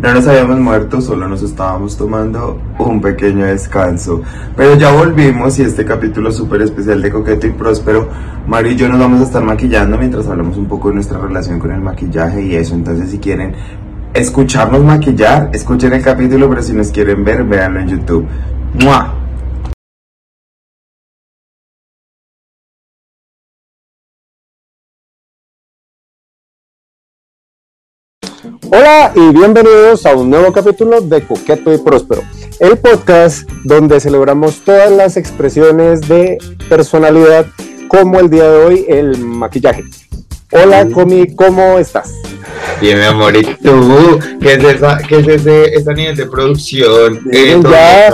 No nos habíamos muerto, solo nos estábamos tomando un pequeño descanso. Pero ya volvimos y este capítulo súper especial de Coqueto y Próspero, Mario y yo nos vamos a estar maquillando mientras hablamos un poco de nuestra relación con el maquillaje y eso. Entonces si quieren escucharnos maquillar, escuchen el capítulo, pero si nos quieren ver, véanlo en YouTube. ¡Mua! Hola y bienvenidos a un nuevo capítulo de Coqueto y Próspero, el podcast donde celebramos todas las expresiones de personalidad como el día de hoy el maquillaje. Hola Comi, ¿cómo estás? Bien, mi amor, ¿y tú? ¿Qué es, esa, qué es ese, ese nivel de producción? Bien, ya,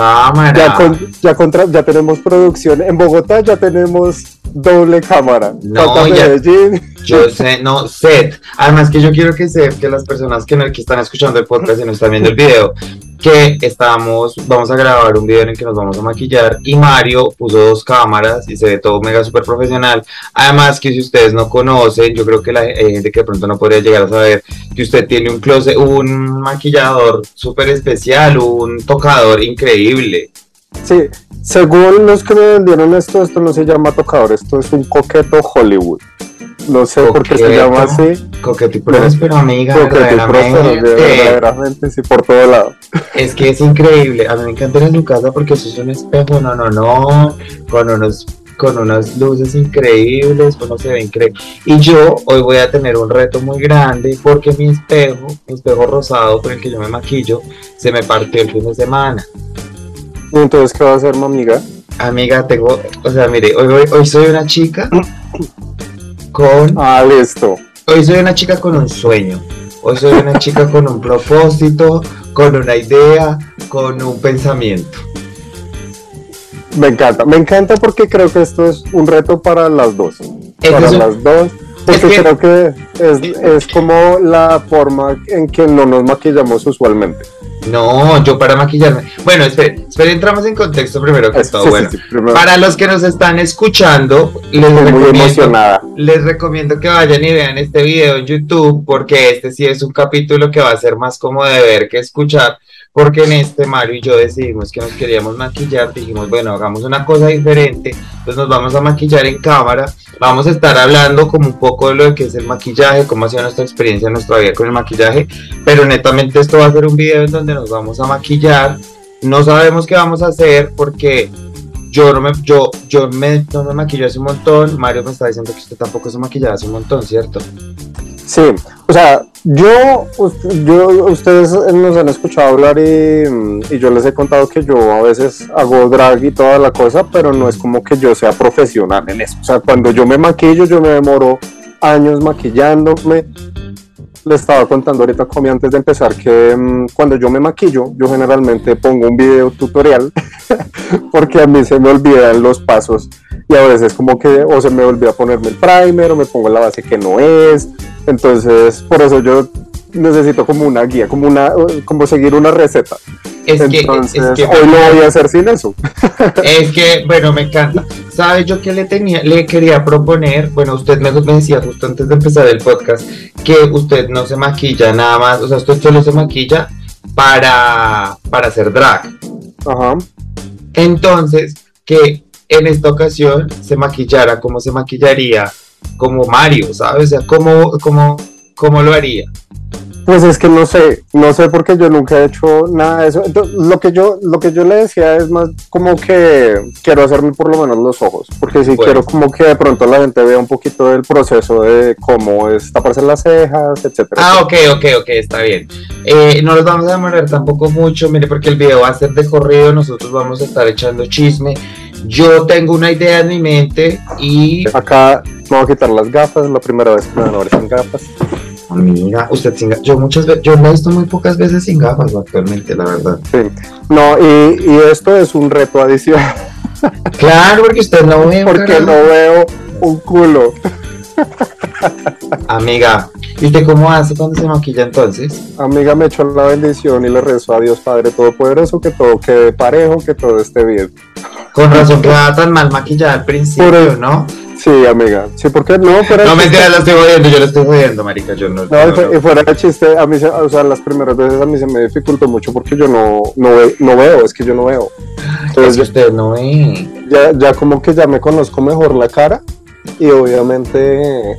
ya, con- ya contra- ya tenemos producción. En Bogotá ya tenemos doble cámara. No, ya- Medellín. Yo sé, no, set. Además que yo quiero que sepan que las personas que, que están escuchando el podcast y no están viendo el video, que estamos, vamos a grabar un video en el que nos vamos a maquillar y Mario puso dos cámaras y se ve todo mega super profesional. Además que si ustedes no conocen, yo creo que la hay gente que de pronto no podría llegar a saber que usted tiene un closet, un maquillador súper especial, un tocador increíble. Sí, según los que me vendieron esto, esto no se llama tocador, esto es un coqueto Hollywood. No sé por qué se llama así. Coqueto y próspero, amiga. Coqueto y próspero, verdaderamente. verdaderamente, sí, por todo lado. Es que es increíble. A mí me encanta ir a su casa porque eso es un espejo, no, no, no, con unos con unas luces increíbles, uno se ve increíble. Y yo hoy voy a tener un reto muy grande porque mi espejo, mi espejo rosado con el que yo me maquillo, se me partió el fin de semana. Y entonces, ¿qué va a hacer, mi amiga? Amiga, tengo, o sea, mire, hoy, hoy, hoy soy una chica con Ah, listo. Hoy soy una chica con un sueño. Hoy soy una chica con un propósito, con una idea, con un pensamiento. Me encanta, me encanta porque creo que esto es un reto para las dos. para un- las dos. Porque que- creo que es, es como la forma en que no nos maquillamos usualmente. No, yo para maquillarme. Bueno, espere, espere, entramos en contexto primero que Es- todo. sí, bueno, sí, para los que nos están escuchando, les estoy recomiendo, les recomiendo que vayan y vean este video en YouTube, porque este sí es un capítulo que va a ser más como de ver que escuchar, porque en este Mario y yo decidimos que nos queríamos maquillar, dijimos, bueno, hagamos una cosa diferente, entonces nos vamos a maquillar en cámara, vamos a estar hablando como un poco de lo que es el maquillaje, cómo ha sido nuestra experiencia, nuestra vida con el maquillaje, pero netamente esto va a ser un video en donde nos vamos a maquillar, no sabemos qué vamos a hacer porque yo no me, yo, yo me, no me maquillo hace un montón. Mario me está diciendo que usted tampoco se maquilla hace un montón, ¿cierto? Sí, o sea, yo, yo, ustedes nos han escuchado hablar y, y yo les he contado que yo a veces hago drag y toda la cosa, pero no es como que yo sea profesional en eso. O sea, cuando yo me maquillo, yo me demoro años maquillándome. Le estaba contando ahorita, Comi, antes de empezar, que mm, cuando yo me maquillo, yo generalmente pongo un video tutorial, porque a mí se me olvidan los pasos y a veces como que o se me olvida ponerme el primer o me pongo la base que no es. Entonces, por eso yo necesito como una guía, como una como seguir una receta. Es que, es que, hoy lo voy a hacer sin eso. es que, bueno, me encanta. ¿Sabe yo qué le tenía, le quería proponer? Bueno, usted me, me decía justo antes de empezar el podcast que usted no se maquilla nada más, o sea, usted solo se maquilla para, para hacer drag. Ajá. Entonces, que en esta ocasión se maquillara como se maquillaría como Mario, ¿sabes? O sea, ¿cómo, cómo, cómo lo haría? Pues es que no sé, no sé porque yo nunca he hecho nada de eso. Entonces, lo que yo, lo que yo le decía es más como que quiero hacerme por lo menos los ojos, porque si Bueno. quiero como que de pronto la gente vea un poquito del proceso de cómo es taparse las cejas, etcétera. Ah, ok, ok, ok, está bien. Eh, no los vamos a demorar tampoco mucho, mire, porque el video va a ser de corrido, nosotros vamos a estar echando chisme. Yo tengo una idea en mi mente y... Acá me voy a quitar las gafas, la primera vez que me van a ver sin gafas. Amiga, usted sin gafas, yo muchas veces, yo la he visto muy pocas veces sin gafas actualmente, la verdad. Sí. No, y, y esto es un reto adicional, Claro, porque usted no ve porque carajo. no veo un culo. Amiga, ¿y usted cómo hace cuando se maquilla entonces? Amiga, me echó la bendición y le rezo a Dios Padre Todopoderoso que todo quede parejo, que todo esté bien. Con razón quedaba tan mal maquillada al principio, Por. ¿no? Sí, amiga. Sí, porque no, pero. No, mentira, lo estoy jodiendo, yo lo estoy jodiendo, marica, yo no. No, y fuera de chiste, a mí, se, o sea, las primeras veces a mí se me dificultó mucho porque yo no, no, no veo, es que yo no veo. Entonces, es que usted no ve. Ya, ya como que ya me conozco mejor la cara y obviamente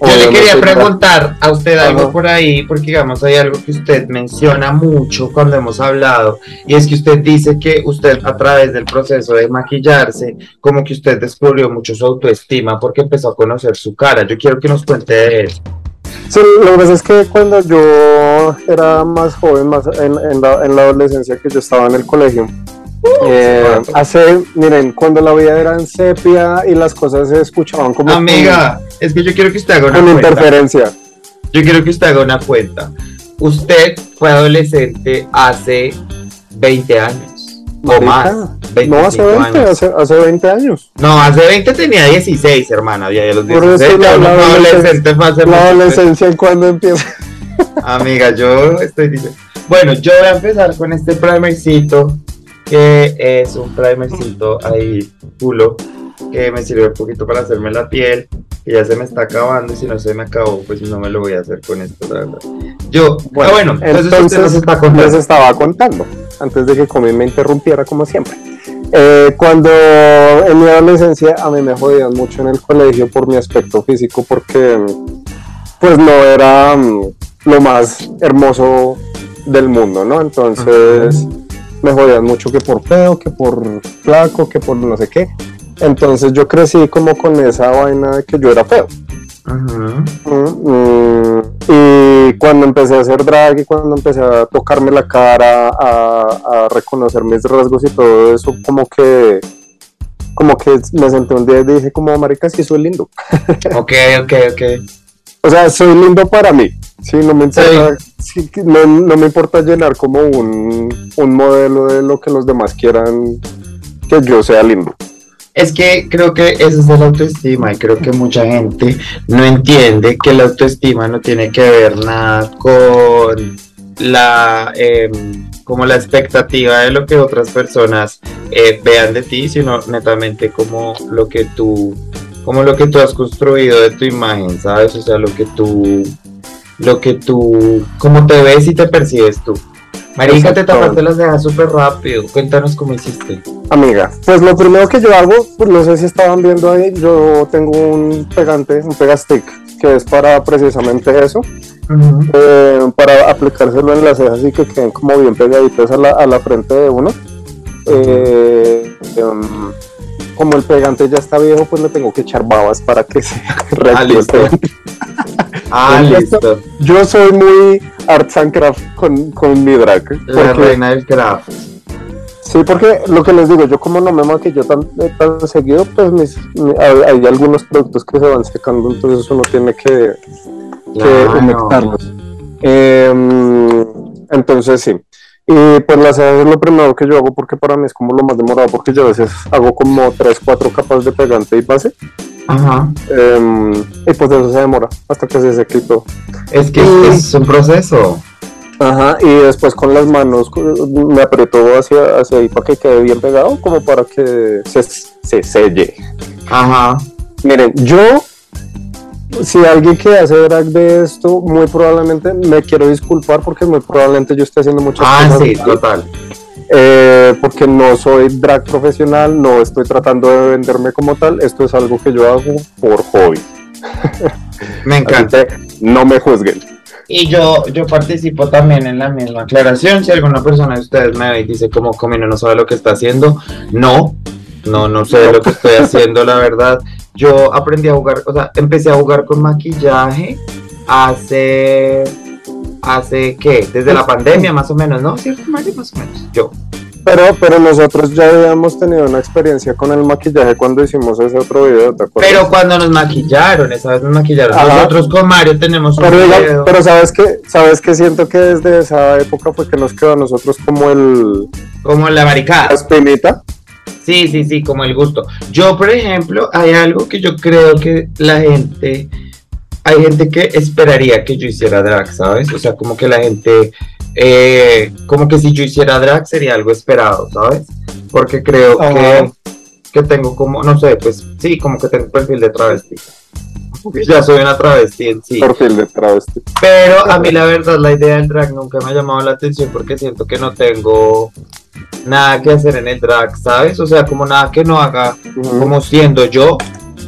yo le quería preguntar a usted algo por ahí, porque digamos hay algo que usted menciona mucho cuando hemos hablado, y es que usted dice que usted a través del proceso de maquillarse, como que usted descubrió mucho su autoestima porque empezó a conocer su cara. Yo quiero que nos cuente de eso. Sí, lo que pasa es que cuando yo era más joven, más en, en, la, en la adolescencia que yo estaba en el colegio, eh, hace, miren, cuando la vida era en sepia y las cosas se escuchaban como. Amiga, es que yo quiero que usted haga una con interferencia. Yo quiero que usted haga una cuenta. Usted fue adolescente hace 20 años. o más. No, hace 20, hace, hace, 20 años. No, hace 20 tenía 16, hermana. Ya, ya los 16. La, la, adolescente la adolescencia, ¿cuándo empieza? Amiga, yo estoy diciendo. Bueno, yo voy a empezar con este primercito que es un primercito ahí culo que me sirve un poquito para hacerme la piel que ya se me está acabando y si no se me acabó pues no me lo voy a hacer con esto la verdad. Yo bueno, ah, bueno entonces, está les estaba contando antes de que Comi me interrumpiera como siempre. Eh, cuando en mi adolescencia a mí me jodían mucho en el colegio por mi aspecto físico porque pues no era mm, lo más hermoso del mundo, ¿no? Entonces, me jodían mucho que por feo, que por flaco, que por no sé qué. Entonces yo crecí como con esa vaina de que yo era feo. Mm, mm, y cuando empecé a hacer drag y cuando empecé a tocarme la cara, a, reconocer mis rasgos y todo eso, como que como que me senté un día y dije como marica sí soy lindo. ok, ok, ok. O sea, soy lindo para mí. Sí, no me importa, no, me importa llenar como un, modelo de lo que los demás quieran que yo sea lindo. Es que creo que eso es la autoestima y creo que mucha gente no entiende que la autoestima no tiene que ver nada con la em, como la expectativa de lo que otras personas eh, vean de ti, sino netamente como lo que tú como lo que tú has construido de tu imagen, ¿sabes? O sea, lo que tú lo que tú, cómo te ves y te percibes tú. Marica, te tapaste las cejas súper rápido. Cuéntanos cómo hiciste. Amiga, pues lo primero que yo hago, pues no sé si estaban viendo ahí, yo tengo un pegante, un pegastick, que es para precisamente eso, eh, para aplicárselo en las cejas y que queden como bien pegaditas a la, a la frente de uno. Eh, em, como el pegante ya está viejo, pues le tengo que echar babas para que se reactive. Ah, listo. Yo soy muy arts and craft con, con mi drag. La reina del craft. Sí, porque lo que les digo, yo como no me maquillo tan, tan seguido, pues mis, hay, algunos productos que se van secando, entonces uno tiene que, que em, entonces sí. Y pues las es lo primero que yo hago porque para mí es como lo más demorado, porque yo a veces hago como 3, 4 capas de pegante y base. Ajá. Em, y pues eso se demora hasta que se seque todo. Es que es un proceso. Ajá, y después con las manos me apretó hacia, hacia ahí para que quede bien pegado, como para que se, se selle. Ajá. Miren, yo, si alguien que hace drag de esto, muy probablemente me quiero disculpar porque muy probablemente yo esté haciendo muchas ah, cosas. Ah, sí, total. Eh, porque no soy drag profesional, no estoy tratando de venderme como tal, esto es algo que yo hago por hobby. Me encanta. no me juzguen. Y yo, yo participo también en la misma aclaración. Si alguna persona de ustedes me ve y dice como Comino no sabe lo que está haciendo, no, no, no sé lo que estoy haciendo, la verdad. Yo aprendí a jugar, o sea, empecé a jugar con maquillaje hace hace qué, desde la pandemia más o menos, ¿no? ¿Cierto, Mario? Más o menos, yo. Pero, pero nosotros ya habíamos tenido una experiencia con el maquillaje cuando hicimos ese otro video, ¿te acuerdas? Pero cuando nos maquillaron, esa vez nos maquillaron. Nosotros con Mario tenemos un pero, video. pero sabes que, sabes que siento que desde esa época fue que nos quedó a nosotros como el como la barricada. La espinita. Sí, sí, sí, como el gusto. Yo, por ejemplo, hay algo que yo creo que la gente hay gente que esperaría que yo hiciera drag, ¿sabes? O sea, como que la gente, eh, como que si yo hiciera drag sería algo esperado, ¿sabes? Porque creo que, que tengo como, no sé, pues sí, como que tengo perfil de travesti. Ya soy una travesti en sí. Perfil de travesti. Pero a mí la verdad la idea del drag nunca me ha llamado la atención porque siento que no tengo nada que hacer en el drag, ¿sabes? O sea, como nada que no haga, como siendo yo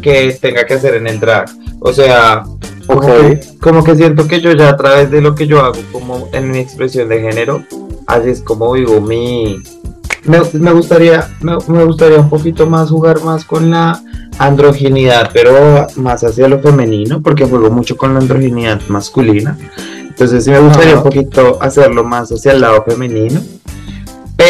que tenga que hacer en el drag. O sea, como, que, como que siento que yo ya a través de lo que yo hago como en mi expresión de género, así es como vivo mi... Me, me gustaría me, me gustaría un poquito más jugar más con la androginidad, pero más hacia lo femenino, porque juego mucho con la androginidad masculina. Entonces sí me gustaría un poquito hacerlo más hacia el lado femenino.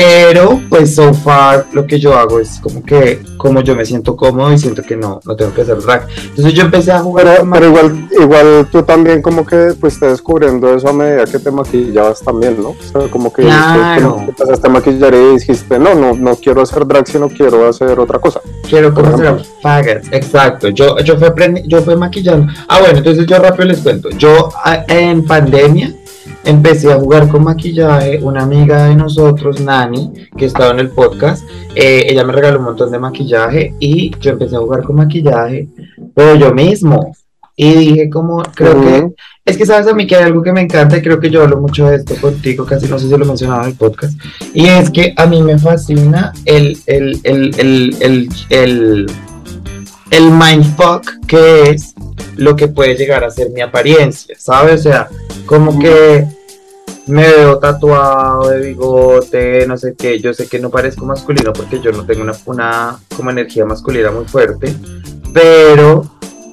Pero, pues, so far, lo que yo hago es como que, como yo me siento cómodo y siento que no, no tengo que hacer drag. Entonces yo empecé a jugar Pero, igual, igual tú también como que pues estás descubriendo eso a medida que te maquillabas también, ¿no? O sea, como que Claro. te empezaste a maquillar y dijiste, no, no, no quiero hacer drag, sino quiero hacer otra cosa. Quiero conocer faggots, exacto. Yo, yo, fui yo fui maquillando. Ah, bueno, entonces yo rápido les cuento. Yo en pandemia empecé a jugar con maquillaje. Una amiga de nosotros, Nani, que estaba en el podcast, eh, ella me regaló un montón de maquillaje y yo empecé a jugar con maquillaje, pero yo mismo. Y dije como, creo que es que sabes a mí que hay algo que me encanta y creo que yo hablo mucho de esto contigo, casi no sé si lo mencionaba en el podcast, y es que a mí me fascina el, el, el, el, el, mindfuck que es lo que puede llegar a ser mi apariencia, ¿sabes? O sea, como que me veo tatuado de bigote, no sé qué, yo sé que no parezco masculino porque yo no tengo una, una como energía masculina muy fuerte, pero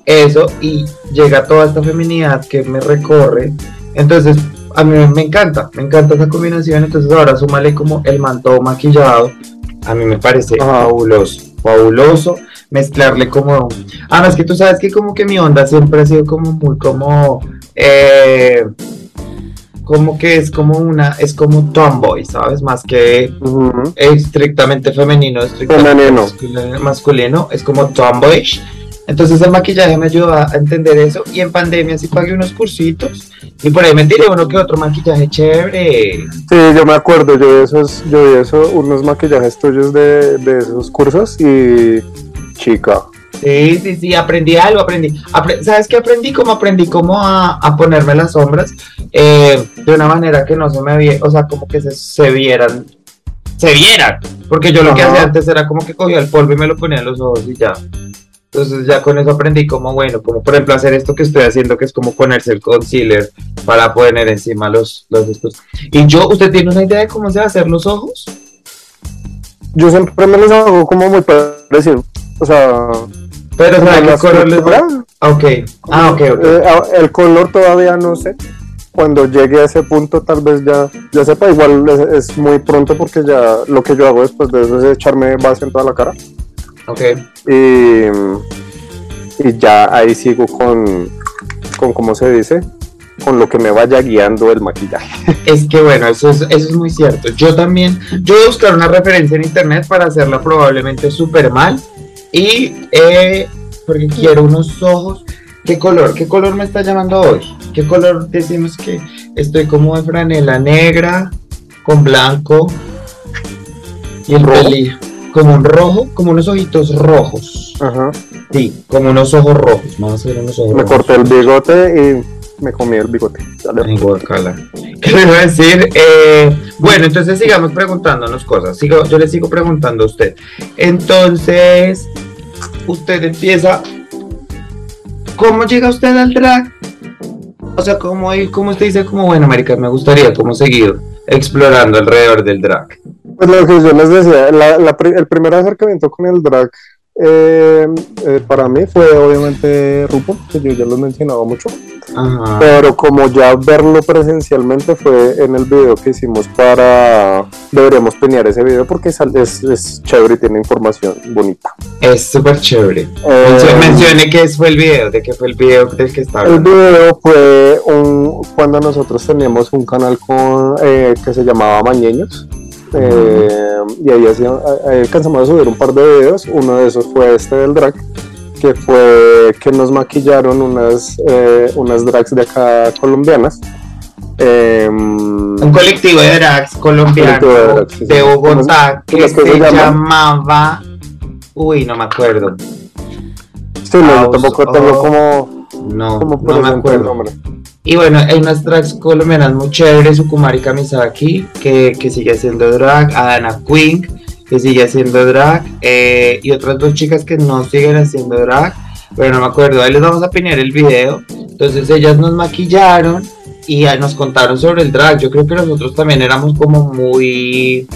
eso y llega toda esta feminidad que me recorre, entonces a mí me encanta, me encanta esa combinación, entonces ahora súmale como el manto maquillado, a mí me parece fabuloso, fabuloso mezclarle como, además que tú sabes que como que mi onda siempre ha sido como muy como, eh, como que es como una, es como tomboy, ¿sabes? Más que Ujú. estrictamente femenino, estrictamente Femenino. masculino, masculino, es como tomboyish. Entonces el maquillaje me ayuda a entender eso y en pandemia sí pagué unos cursitos y por ahí me tiré uno que otro maquillaje chévere. Sí, yo me acuerdo, yo vi esos, yo vi eso, unos maquillajes tuyos de, de esos cursos y chica. Sí, sí, sí, aprendí algo, aprendí. Apre- ¿Sabes qué aprendí? Como aprendí cómo a, a ponerme las sombras eh, de una manera que no se me viera, o sea, como que se, se vieran, se vieran. Porque yo lo que hacía antes era como que cogía el polvo y me lo ponía en los ojos y ya. Entonces ya con eso aprendí como, bueno, como por ejemplo hacer esto que estoy haciendo, que es como ponerse el concealer para poner encima los, los estos. Y yo, ¿usted tiene una idea de cómo se va a hacer los ojos? Yo siempre me los hago como muy parecido. O sea, Pero, ¿sabe qué color les va? Ah, Ok, ah, ok, ok. eh, el color todavía no sé. Cuando llegue a ese punto tal vez ya, ya sepa, igual es, es muy pronto porque ya lo que yo hago después de eso es echarme base en toda la cara. Ok. y, y ya ahí sigo con, con, ¿cómo se dice? Con lo que me vaya guiando el maquillaje. Es que bueno, eso es, eso es muy cierto. Yo también, yo voy a buscar una referencia en internet para hacerla probablemente súper mal. Y eh, porque quiero unos ojos. ¿Qué color? ¿Qué color me está llamando hoy? ¿Qué color decimos que estoy como de franela negra con blanco y el pelillo? Como un rojo, como unos ojitos rojos. Ajá. Sí, como unos ojos rojos. Vamos a ver unos ojos Me rojos. corté el bigote y me comí el bigote. ¿Qué le iba a decir? Eh, bueno, entonces sigamos preguntándonos cosas. Sigo, yo le sigo preguntando a usted. Entonces, usted empieza. ¿Cómo llega usted al drag? O sea, ¿cómo, cómo usted dice, como bueno, Marica, me gustaría como seguir explorando alrededor del drag? Pues lo que yo les decía, el primer acercamiento con el drag eh, eh, para mí fue obviamente RuPaul, que yo ya lo he mencionado mucho. Ajá. Pero como ya verlo presencialmente fue en el video que hicimos para... Deberíamos peñar ese video porque sal- es, es chévere y tiene información bonita. Es súper chévere. Eh, Mencio- Mencione qué fue el video, de qué fue el video del que está el video fue un, cuando nosotros teníamos un canal con, eh, que se llamaba Mañeños. Eh, y ahí, hacía- ahí alcanzamos a subir un par de videos. Uno de esos fue este del drag, que fue que nos maquillaron unas, eh, unas drags de acá colombianas. Em, Un colectivo de drags colombiano de drags, sí, de sí. Bogotá ¿Cómo que se se llama? llamaba Uy, no me acuerdo. Sí, no, yo tampoco tengo como. No, no me acuerdo. Y bueno, hay unas drags colombianas muy chéveres, Sukumari Kamisaki, que, que sigue haciendo drag, Adana Queen, que sigue haciendo drag, eh, y otras dos chicas que no siguen haciendo drag, pero no me acuerdo, ahí les vamos a pinear el video. Entonces ellas nos maquillaron y ah, nos contaron sobre el drag. Yo creo que nosotros también éramos como muy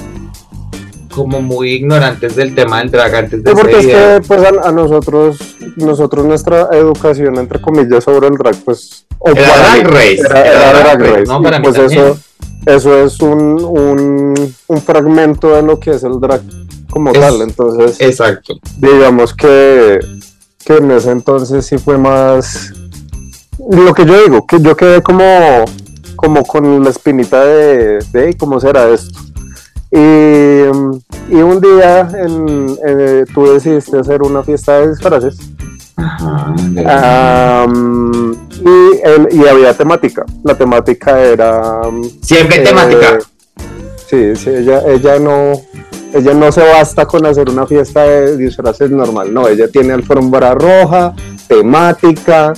como muy ignorantes del tema del drag antes de Sí, porque es que pues a, a nosotros, nosotros nuestra educación entre comillas sobre el drag, pues o Era para Drag mí, Race, era, era era Drag Drag Race, no, para mí pues también. eso, eso es un, un, un fragmento de lo que es el drag como Es- tal, entonces Exacto. digamos que, que en ese entonces sí fue más lo que yo digo, que yo quedé como, como con la espinita de, de "Ey, cómo será esto. Y, mm, y un día en- eh, tú decidiste hacer una fiesta de disfraces Ajá. am, y, el- y había temática. La temática era... Siempre hay eh, temática. Sí, sí, ella, ella no, ella no se basta con hacer una fiesta de disfraces normal, no, ella tiene alfombra roja, temática,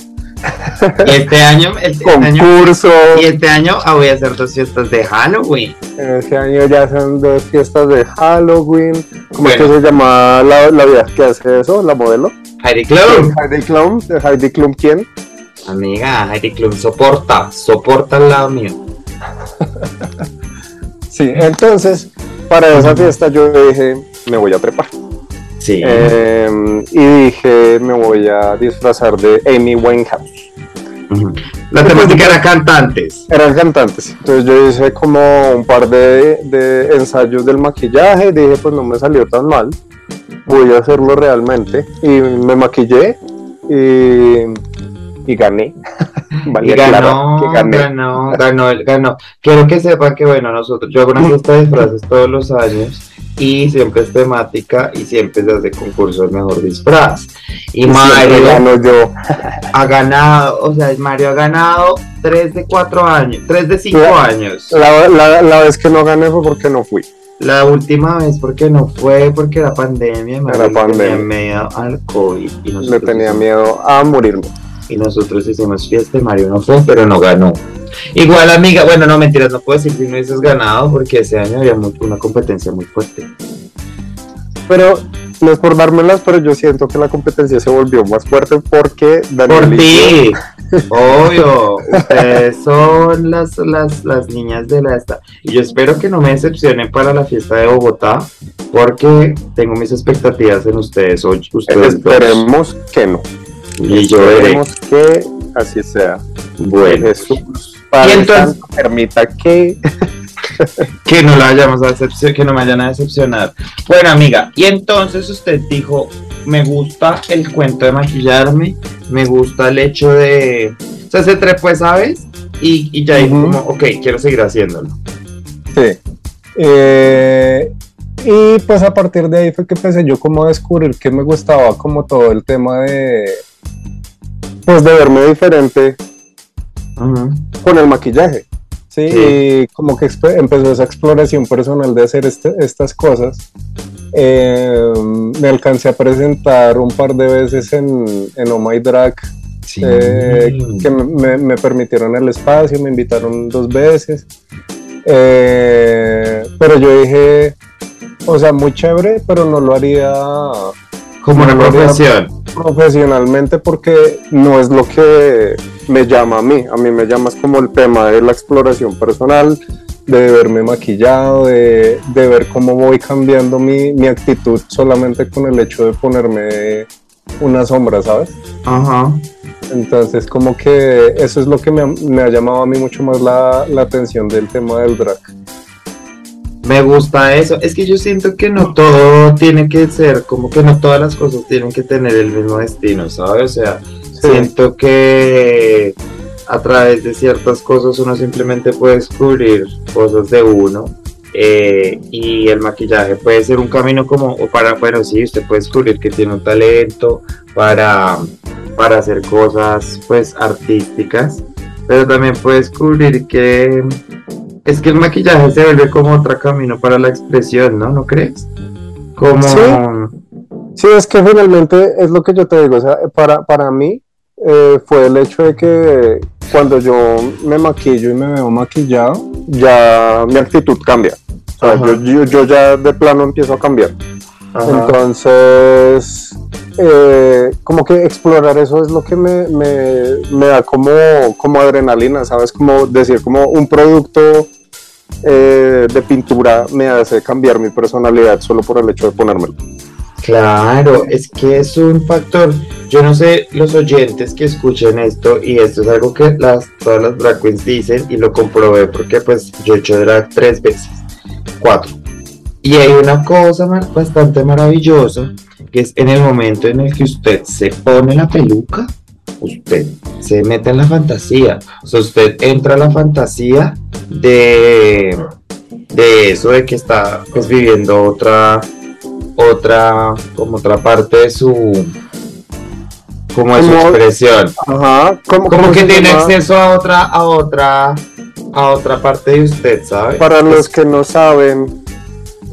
Y este año, este año, concurso. y este año ah, voy a hacer dos fiestas de Halloween. Este año ya son dos fiestas de Halloween. ¿Cómo es que se llama la, la vieja que hace eso? ¿La modelo? Heidi Klum. Heidi Klum. ¿De Heidi Klum quién? Amiga, Heidi Klum soporta, soporta al lado mío. Sí, entonces, para esa fiesta yo dije, me voy a trepar. Sí. Eh, y dije, me voy a disfrazar de Amy Winehouse. La temática era cantantes. Eran cantantes. Entonces yo hice como un par de, de ensayos del maquillaje. Dije, pues no me salió tan mal. Voy a hacerlo realmente. Y me maquillé y, y gané. Y ganó, claro gané. ganó, ganó, ganó. Quiero que sepan que, bueno, nosotros, yo hago una fiesta de disfraces todos los años y siempre es temática y siempre se hace concurso del mejor disfraz. Y Mario gano yo. ha ganado, o sea, Mario ha ganado 3 de 4 años, 3 de 5 La- años. La, la- la vez que no gané fue porque no fui. La última vez porque no fue, porque era pandemia, le tenía miedo al COVID y Le tenía miedo a morirme. Y nosotros hicimos fiesta y Mario no fue, pero no ganó. Igual amiga, bueno, no mentiras, no puedo decir que no hubieses ganado porque ese año había mu- una competencia muy fuerte. Pero no es por dármelas, pero yo siento que la competencia se volvió más fuerte porque Daniel Por ti, obvio, ustedes son las, las, las niñas de la esta. Y yo espero que no me decepcionen para la fiesta de Bogotá, porque tengo mis expectativas en ustedes hoy. dos. esperemos que no. Y yo veré. Que así sea. Bueno, Jesús, Padre Y entonces- Santo, permita que que no la vayamos a decepcionar, que no me vayan a decepcionar. Bueno, amiga, y entonces usted dijo, me gusta el cuento de maquillarme, me gusta el hecho de... O sea, se trepó, ¿sabes? Y, y ya dijo como, ok, quiero seguir haciéndolo. Sí. Eh, y pues a partir de ahí fue que empecé yo como a descubrir que me gustaba como todo el tema de pues de verme diferente con el maquillaje. Sí, Sí. y como que empezó esa exploración personal de hacer este- estas cosas. Eh, me alcancé a presentar un par de veces en, en Oh My Drag, Sí. eh, que me, permitieron el espacio, me invitaron dos veces. Eh, pero yo dije, o sea, muy chévere, pero no lo haría Como una no haría profesión. Profesionalmente porque no es lo que me llama a mí. A mí me llama es como el tema de la exploración personal, de verme maquillado, de, de ver cómo voy cambiando mi, mi actitud solamente con el hecho de ponerme una sombra, ¿sabes? Ajá. Entonces como que eso es lo que me ha, me ha llamado a mí mucho más la, la atención del tema del drag. Me gusta eso. Es que yo siento que no todo tiene que ser, como que no todas las cosas tienen que tener el mismo destino, ¿sabes? O sea, siento que a través de ciertas cosas uno simplemente puede descubrir cosas de uno. eh, y el maquillaje puede ser un camino como, o para, bueno, sí, usted puede descubrir que tiene un talento para, para hacer cosas, pues, artísticas, pero también puede descubrir que es que el maquillaje se vuelve como otro camino para la expresión, ¿no? ¿No crees? Como, Sí. Sí, es que finalmente es lo que yo te digo, o sea, para, para mí eh, fue el hecho de que cuando yo me maquillo y me veo maquillado, ya mi actitud cambia. O sea, yo, yo, ya de plano empiezo a cambiar. Entonces, eh, como que explorar eso es lo que me, me, me, da como, como adrenalina, ¿sabes? Como decir, como un producto eh, de pintura me hace cambiar mi personalidad solo por el hecho de ponérmelo. Claro, es que es un factor. Yo no sé los oyentes que escuchen esto y esto es algo que las, todas las drag queens dicen y lo comprobé porque pues yo he hecho drag tres veces, cuatro. Y hay una cosa bastante maravillosa que es en el momento en el que usted se pone la peluca, usted se mete en la fantasía. O sea, usted entra a la fantasía de, de eso, de que está pues viviendo otra otra, como otra parte de su, como de su expresión. Ajá, como, que tiene acceso a otra, a otra, a otra parte de usted, ¿sabe? Para los que no saben,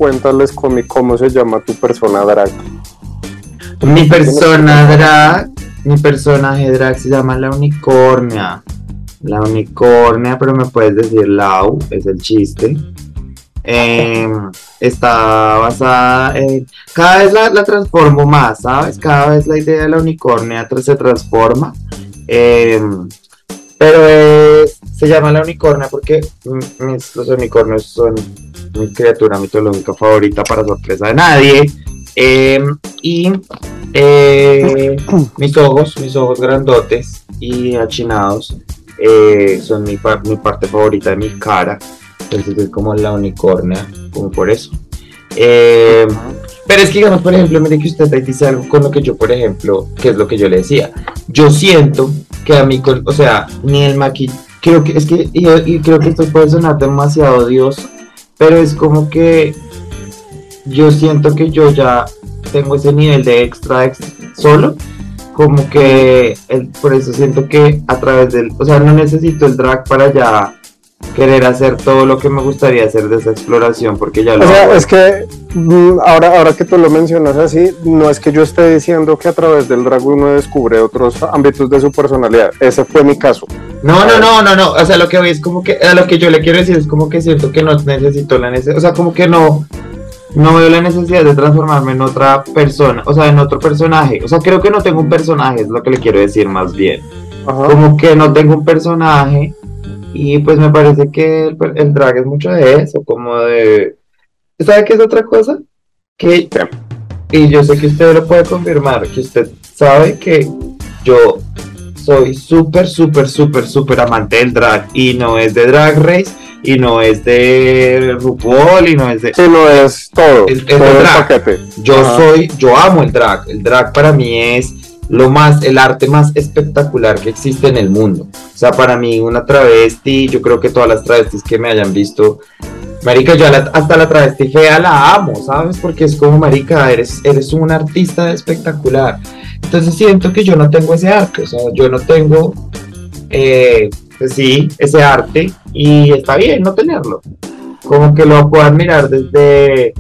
cuéntales cómo, cómo se llama tu persona drag. Mi persona drag, mi personaje drag se llama la unicornia. La unicornia, pero me puedes decir Lau, es el chiste. Em, está basada en... Cada vez la, transformo más, ¿sabes? Cada vez la idea de la unicornia se transforma. Em, pero se llama la unicornia porque los unicornios son mi criatura mitológica favorita para sorpresa de nadie. Em, y eh, mis ojos, mis ojos grandotes y achinados eh, son mi, mi parte favorita de mi cara entonces es como la unicornia, como por eso. Eh, pero es que digamos, por ejemplo, mire que usted dice algo con lo que yo, por ejemplo, que es lo que yo le decía. Yo siento que a mí, o sea, ni el maquillaje, creo que es que, y, creo que esto puede sonar demasiado odioso, pero es como que yo siento que yo ya tengo ese nivel de extra, solo, como que por eso siento que a través del, o sea, no necesito el drag para ya querer hacer todo lo que me gustaría hacer de esa exploración porque ya lo o sea, es que mm, ahora, ahora que tú lo mencionas así, no es que yo esté diciendo que a través del drag uno descubre otros ámbitos de su personalidad, ese fue mi caso. No, no, no, no, no, o sea, lo que es como que, a lo que yo le quiero decir es como que siento que no necesito la necesidad, o sea, como que no, no veo la necesidad de transformarme en otra persona, o sea, en otro personaje, o sea, creo que no tengo un personaje, es lo que le quiero decir más bien. Como que no tengo un personaje y pues me parece que el, drag es mucho de eso, como de... ¿Sabe qué es otra cosa? Que, y yo sé que usted lo puede confirmar, que usted sabe que yo soy súper, súper, súper, súper amante del drag y no es de Drag Race y no es de RuPaul y no es de... Sí, no es todo. Es, drag. Yo soy, yo amo el drag. El drag para mí es lo más, el arte más espectacular que existe en el mundo. O sea, para mí una travesti, yo creo que todas las travestis que me hayan visto, Marica, yo hasta la travesti fea la amo, ¿sabes? Porque es como, Marica, eres, eres un artista espectacular. Entonces siento que yo no tengo ese arte, o sea, yo no tengo, eh, pues sí, ese arte y está bien no tenerlo. Como que lo puedo admirar desde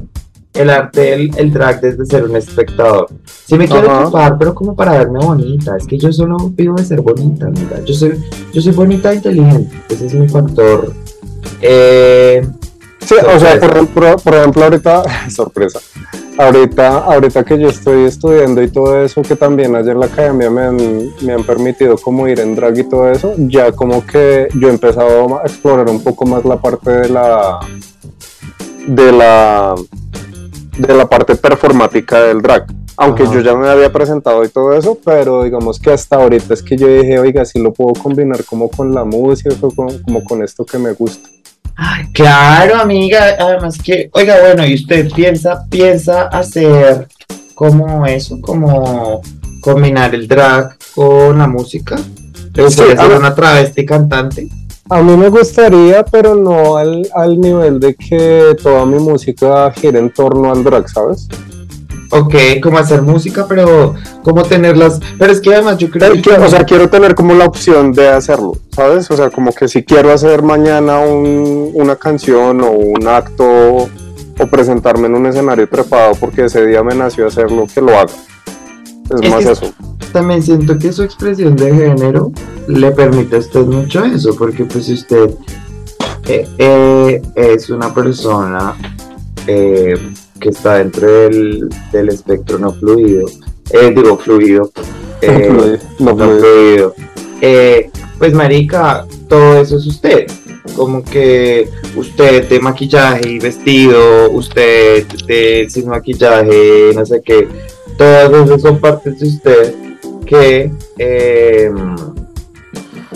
el arte, el, el, drag desde ser un espectador. Si me quiero ocupar, pero como para verme bonita, es que yo solo pido de ser bonita, mira. Yo soy, yo soy bonita e inteligente, ese es mi factor. Eh, sí, o sea, por ejemplo, por ejemplo, ahorita, sorpresa, ahorita, ahorita que yo estoy estudiando y todo eso, que también ayer en la academia me han, me han permitido como ir en drag y todo eso, ya como que yo he empezado a explorar un poco más la parte de la de la de la parte performática del drag. Aunque yo ya me había presentado y todo eso, pero digamos que hasta ahorita es que yo dije, oiga, si lo puedo combinar como con la música, como, con esto que me gusta. Claro, amiga, además que, oiga, bueno, y usted piensa, piensa hacer como eso, como combinar el drag con la música. ¿Le gustaría ser una travesti cantante? A mí me gustaría, pero no al, al nivel de que toda mi música gire en torno al drag, ¿sabes? Ok, como hacer música, pero como tenerlas. Pero es que además yo creo que. O sea, quiero tener como la opción de hacerlo, ¿sabes? O sea, como que si quiero hacer mañana un, una canción o un acto o presentarme en un escenario trepado porque ese día me nació hacerlo, que lo haga. Es, más eso. También siento que su expresión de género le permite a usted mucho eso, porque pues si usted eh, eh, es una persona eh, que está dentro del, espectro no fluido, digo fluido, no fluido, pues marica, todo eso es usted. Como que usted de maquillaje y vestido, usted de sin maquillaje, no sé qué, todas esas son partes de usted que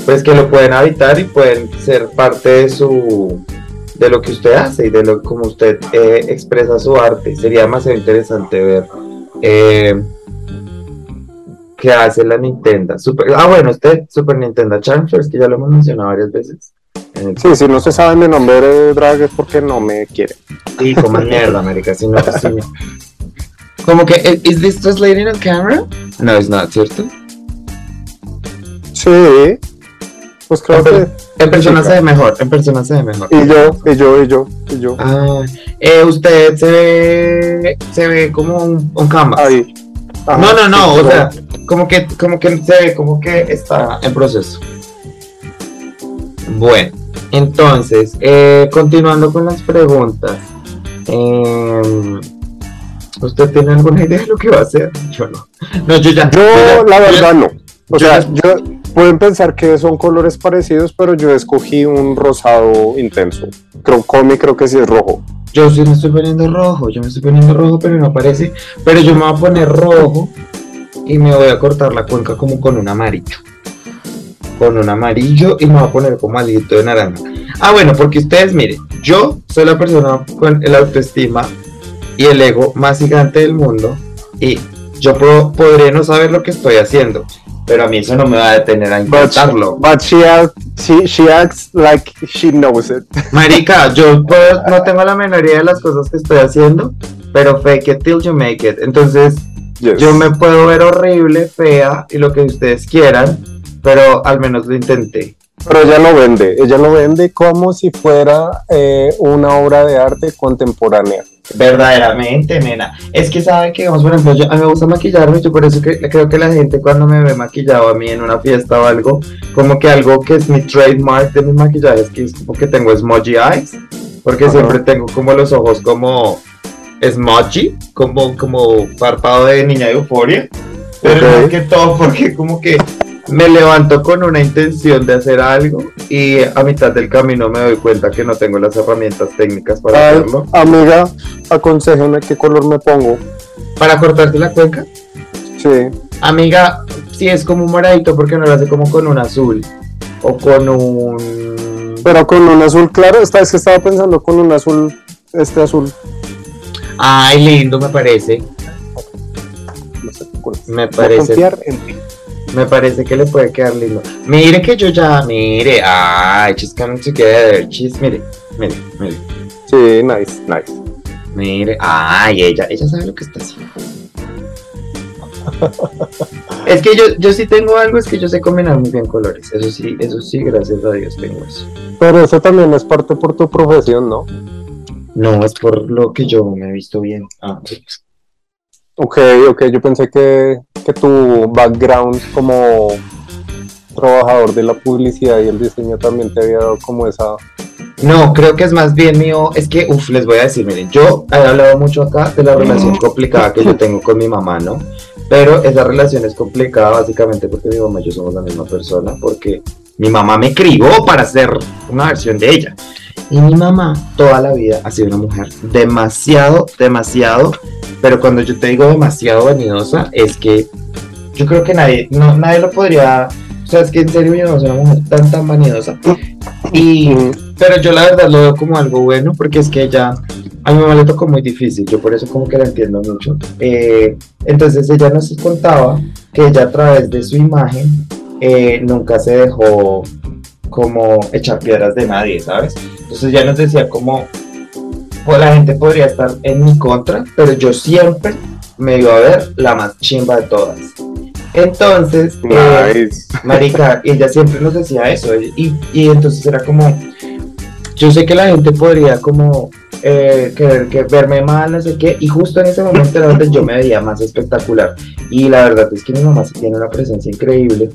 pues que lo pueden habitar y pueden ser parte de su de lo que usted hace y de lo como usted eh, expresa su arte. Sería demasiado interesante ver eh, qué hace la Nintendo. Super, ah, bueno, usted Super Nintendo Transfers, que ya lo hemos mencionado varias veces. Sí, si no se sabe mi nombre de drag es porque no me quiere. Sí, como mierda, América, si no, si no. Como que, ¿is this translating on camera? No, it's not, ¿cierto? Sí. Pues creo que. En persona se ve mejor, en persona se ve mejor. Y yo, y yo, y yo, y yo. Ah, eh, usted se ve, se ve como un, un canvas. Ahí. no, no, no, o sea, como que, como que se ve como que está en proceso. Bueno, entonces, eh, continuando con las preguntas. Eh, ¿Usted tiene alguna idea de lo que va a hacer? Yo no. No, yo ya. Yo, la verdad, no. O sea, yo pueden pensar que son colores parecidos, pero yo escogí un rosado intenso. Creo Comi creo que sí es rojo. Yo sí me estoy poniendo rojo, yo me estoy poniendo rojo, pero no parece. Pero yo me voy a poner rojo y me voy a cortar la cuenca como con un amarillo. Con un amarillo y me voy a poner como algo de naranja. Ah, bueno, porque ustedes miren, yo soy la persona con el autoestima y el ego más gigante del mundo y yo puedo, podría no saber lo que estoy haciendo, pero a mí eso no me va a detener a intentarlo. But, she, she, acts like she knows it. Marica, yo no tengo la menoría de las cosas que estoy haciendo, pero fake it till you make it. Entonces, yo me puedo ver horrible, fea y lo que ustedes quieran, pero al menos lo intenté. Pero ella lo vende, ella lo vende como si fuera eh, una obra de arte contemporánea. Verdaderamente, nena. Es que sabe que, vamos, por ejemplo, yo, a mí me gusta maquillarme, yo por eso que, creo que la gente cuando me ve maquillado a mí en una fiesta o algo, como que algo que es mi trademark de mis maquillajes, que es como que tengo smudgy eyes, porque siempre tengo como los ojos como smudgy, como, como párpado de niña de euforia. Pero es que todo porque como que me levanto con una intención de hacer algo y a mitad del camino me doy cuenta que no tengo las herramientas técnicas para hacerlo. Amiga, aconsejame qué color me pongo. ¿Para cortarte la cuenca? Sí. Amiga, si es como un moradito, porque no lo hace como con un azul? O con un... Pero con un azul claro, esta vez que estaba pensando con un azul, este azul. Ay, lindo me parece. Me parece. Confiar en ti. Me parece que le puede quedar lindo. Mire que yo ya, mire, ay, she's coming together. She's, mire, mire, mire. Sí, nice, nice. Mire, ay, ella, ella sabe lo que está haciendo. es que yo, yo sí tengo algo, es que yo sé combinar muy bien colores. Eso sí, eso sí, gracias a Dios tengo eso. Pero eso también es parte por tu profesión, ¿no? No, es por lo que yo me he visto bien. Ah, Ok, ok, yo pensé que, que tu background como trabajador de la publicidad y el diseño también te había dado como esa... No, creo que es más bien mío, es que, uff, les voy a decir, miren, yo he hablado mucho acá de la relación complicada que yo tengo con mi mamá, ¿no? Pero esa relación es complicada básicamente porque mi mamá y yo somos la misma persona, porque mi mamá me crió para ser una versión de ella. Y mi mamá toda la vida ha sido una mujer demasiado, demasiado, pero cuando yo te digo demasiado vanidosa, es que yo creo que nadie, no, nadie lo podría, o sea, es que en serio yo no soy una mujer tan, tan vanidosa. Y, pero yo la verdad lo veo como algo bueno, porque es que ella, a mi mamá le tocó muy difícil, yo por eso como que la entiendo mucho. Eh, entonces ella nos contaba que ella a través de su imagen eh, nunca se dejó como echar piedras de nadie, ¿sabes? Entonces ya nos decía como, pues la gente podría estar en mi contra, pero yo siempre me iba a ver la más chimba de todas. Entonces, eh, Marica, ella siempre nos decía eso, y, y entonces era como, yo sé que la gente podría como eh, querer que verme mal, no sé qué, y justo en ese momento la verdad, yo me veía más espectacular. Y la verdad es que mi mamá tiene una presencia increíble.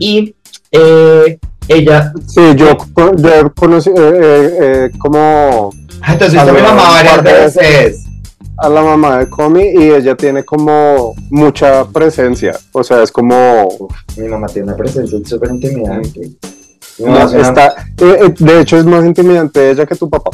Y eh, ella... Sí, yo, yo conocí eh, eh, eh, como... Ah, Entonces a mi mamá varias veces. A la mamá de Comi y ella tiene como mucha presencia. O sea, es como... Mi mamá tiene una presencia súper intimidante. No, está, eh, eh, de hecho, es más intimidante ella que tu papá.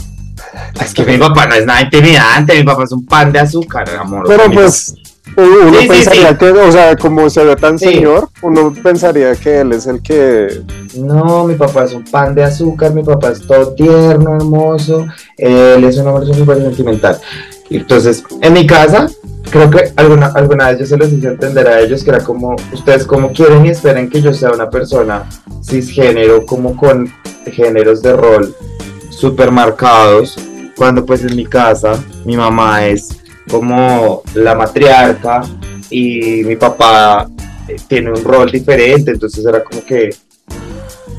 Es que mi papá no es nada intimidante, mi papá es un pan de azúcar, amor. Pero pues, uno Sí, pensaría sí. que, o sea, como se ve tan Sí. señor, uno pensaría que él es el que. No, mi papá es un pan de azúcar, mi papá es todo tierno, hermoso, él es un hombre súper sentimental. Entonces, en mi casa, creo que alguna, alguna vez yo se los hice entender a ellos que era como, ustedes como quieren y esperen que yo sea una persona cisgénero, como con géneros de rol súper marcados, cuando pues en mi casa mi mamá es como la matriarca y mi papá eh, tiene un rol diferente, entonces era como que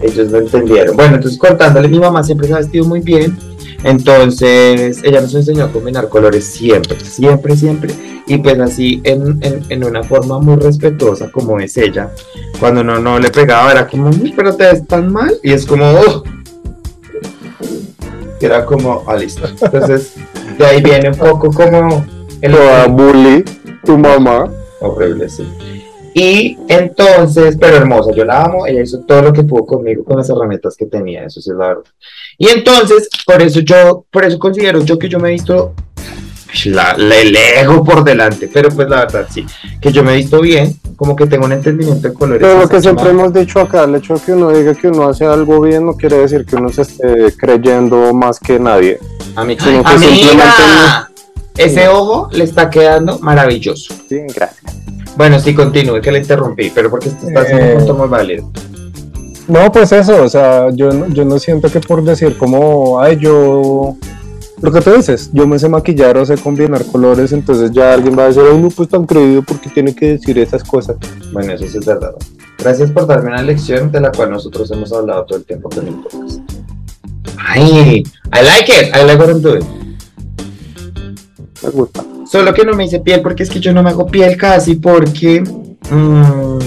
ellos lo entendieron. Bueno, entonces contándole, mi mamá siempre se ha vestido muy bien, entonces ella nos enseñó a combinar colores siempre, siempre, siempre, y pues así en, en, una forma muy respetuosa como es ella. Cuando no, no le pegaba era como, "Uy, pero te ves tan mal, y es como, "Oh". Era como, ah, listo. Entonces, de ahí viene un poco como el Toda bully, tu mamá. Horrible, sí. Y entonces, pero hermosa, yo la amo, ella hizo todo lo que pudo conmigo con las herramientas que tenía, eso sí es la verdad. Y entonces, por eso yo, por eso considero yo que yo me he visto, la, el ego por delante, pero pues la verdad sí, que yo me he visto bien, como que tengo un entendimiento de colores. Pero lo que siempre hemos dicho acá, el hecho de que uno diga que uno hace algo bien no quiere decir que uno se esté creyendo más que nadie. Ami- sino que ¡Amiga! simplemente Ese ojo le está quedando maravilloso. Sí, gracias. Bueno, sí, continúe, que le interrumpí, pero porque está haciendo Eh, un punto muy válido. No, pues eso, o sea, yo, no- yo no siento que por decir como, ay, yo, lo que tú dices, yo me sé maquillar o sé combinar colores, entonces ya alguien va a decir, ay, no, pues tan creído porque tiene que decir esas cosas. Bueno, eso sí es verdad. Gracias por darme una lección de la cual nosotros hemos hablado todo el tiempo con el podcast. Ay, I like it, I like what I'm doing. Me gusta. Solo que no me hice piel porque es que yo no me hago piel casi porque... mm,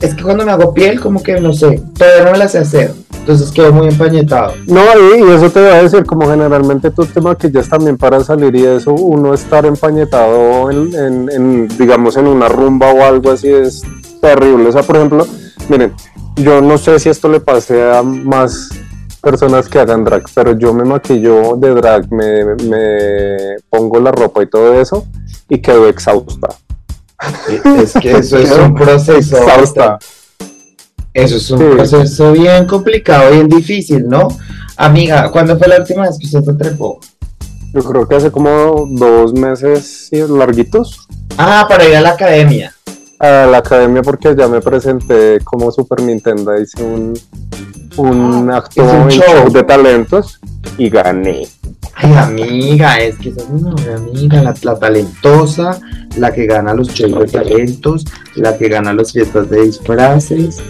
es que cuando me hago piel como que no sé, todavía no me la sé hacer. Entonces quedo muy empañetado. No, y, eso te voy a decir, como generalmente tú te maquillas también para salir y eso, uno estar empañetado en- en, digamos, en una rumba o algo así es terrible. O sea, por ejemplo, miren, yo no sé si esto le pase a más personas que hagan drag, pero yo me maquillo de drag, me, me pongo la ropa y todo eso y quedo exhausta. Es que eso es un proceso. Exhausta. Eso es un Sí. proceso bien complicado, bien difícil, ¿no? Amiga, ¿cuándo fue la última vez que usted se trepó? Yo creo que hace como dos meses sí, larguitos Ah, para ir a la academia. a la academia porque ya me presenté como Super Nintendo, hice un, un acto un en show. show de talentos y gané. Ay, amiga, es que es una amiga, la, la talentosa, la que gana los shows de talentos, la que gana las fiestas de disfraces.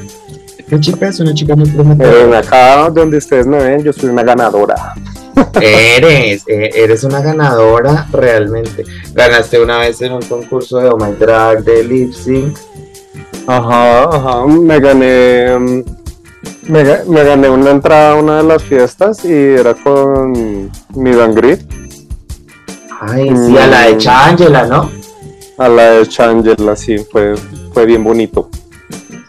Esta chica es una chica muy prometedora. acá donde ustedes me ven, yo soy una ganadora. Eres, eh, eres una ganadora realmente. Ganaste una vez en un concurso de Oh My Drag de lip sync. Ajá, ajá. Me gané, mm, me, ga- me gané una entrada a una de las fiestas y era con mi Greet Ay, sí, a la de Mm. Changela, ¿no? a la de Changel, así fue, fue bien bonito.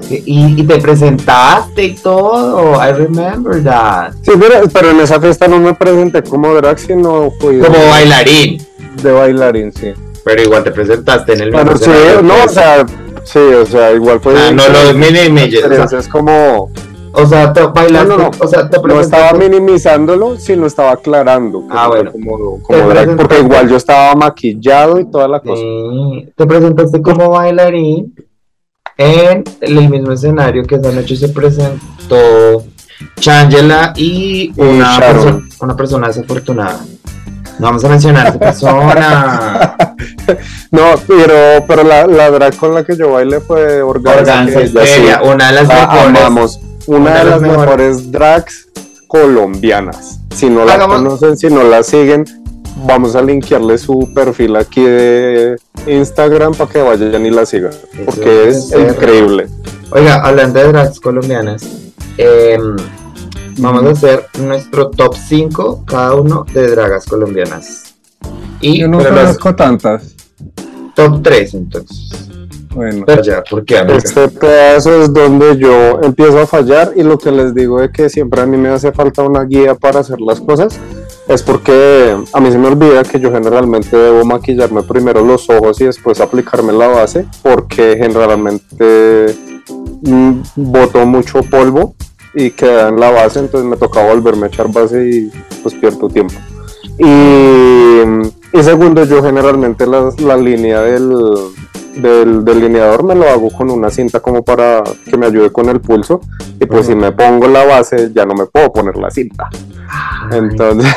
Y, y te presentaste y todo. I remember that. Sí, pero, pero en esa fiesta no me presenté como drag, sino fui Como de, bailarín. de bailarín, sí. Pero igual te presentaste en el mismo Pero sí, no, que o sea, sí, o sea, igual fue. Ah, no lo Entonces es como, o sea, te bailaste. No, no, no. O sea, te no estaba minimizándolo, sino estaba aclarando. Ah, bueno. Como, drag, presentaste. porque igual yo estaba maquillado y toda la cosa. Sí, te presentaste como bailarín en el mismo escenario que esa noche se presentó Changela y una, perso- una persona desafortunada. No vamos a mencionar a esa persona. No, pero, pero la, la drag con la que yo bailé fue Organza. Organza Histeria, una de las la mejores. amamos. Una de las mejores drags colombianas. Si no la conocen, si no la siguen, vamos a linkearle su perfil aquí de Instagram para que vayan y la sigan, porque es increíble. Oiga, hablando de drags colombianas, em, vamos a hacer nuestro top 5 cada uno de dragas colombianas. Y Yo no conozco tantas. Top 3 entonces. Bueno, porque este pedazo es donde yo empiezo a fallar y lo que les digo es que siempre a mí me hace falta una guía para hacer las cosas es porque a mí se me olvida que yo generalmente debo maquillarme primero los ojos y después aplicarme la base porque generalmente mm, boto mucho polvo y queda en la base entonces me toca volverme a echar base y pues pierdo tiempo. Y, segundo yo generalmente la, la línea del, del delineador me lo hago con una cinta como para que me ayude con el pulso. Y pues si me pongo la base ya no me puedo poner la cinta. Entonces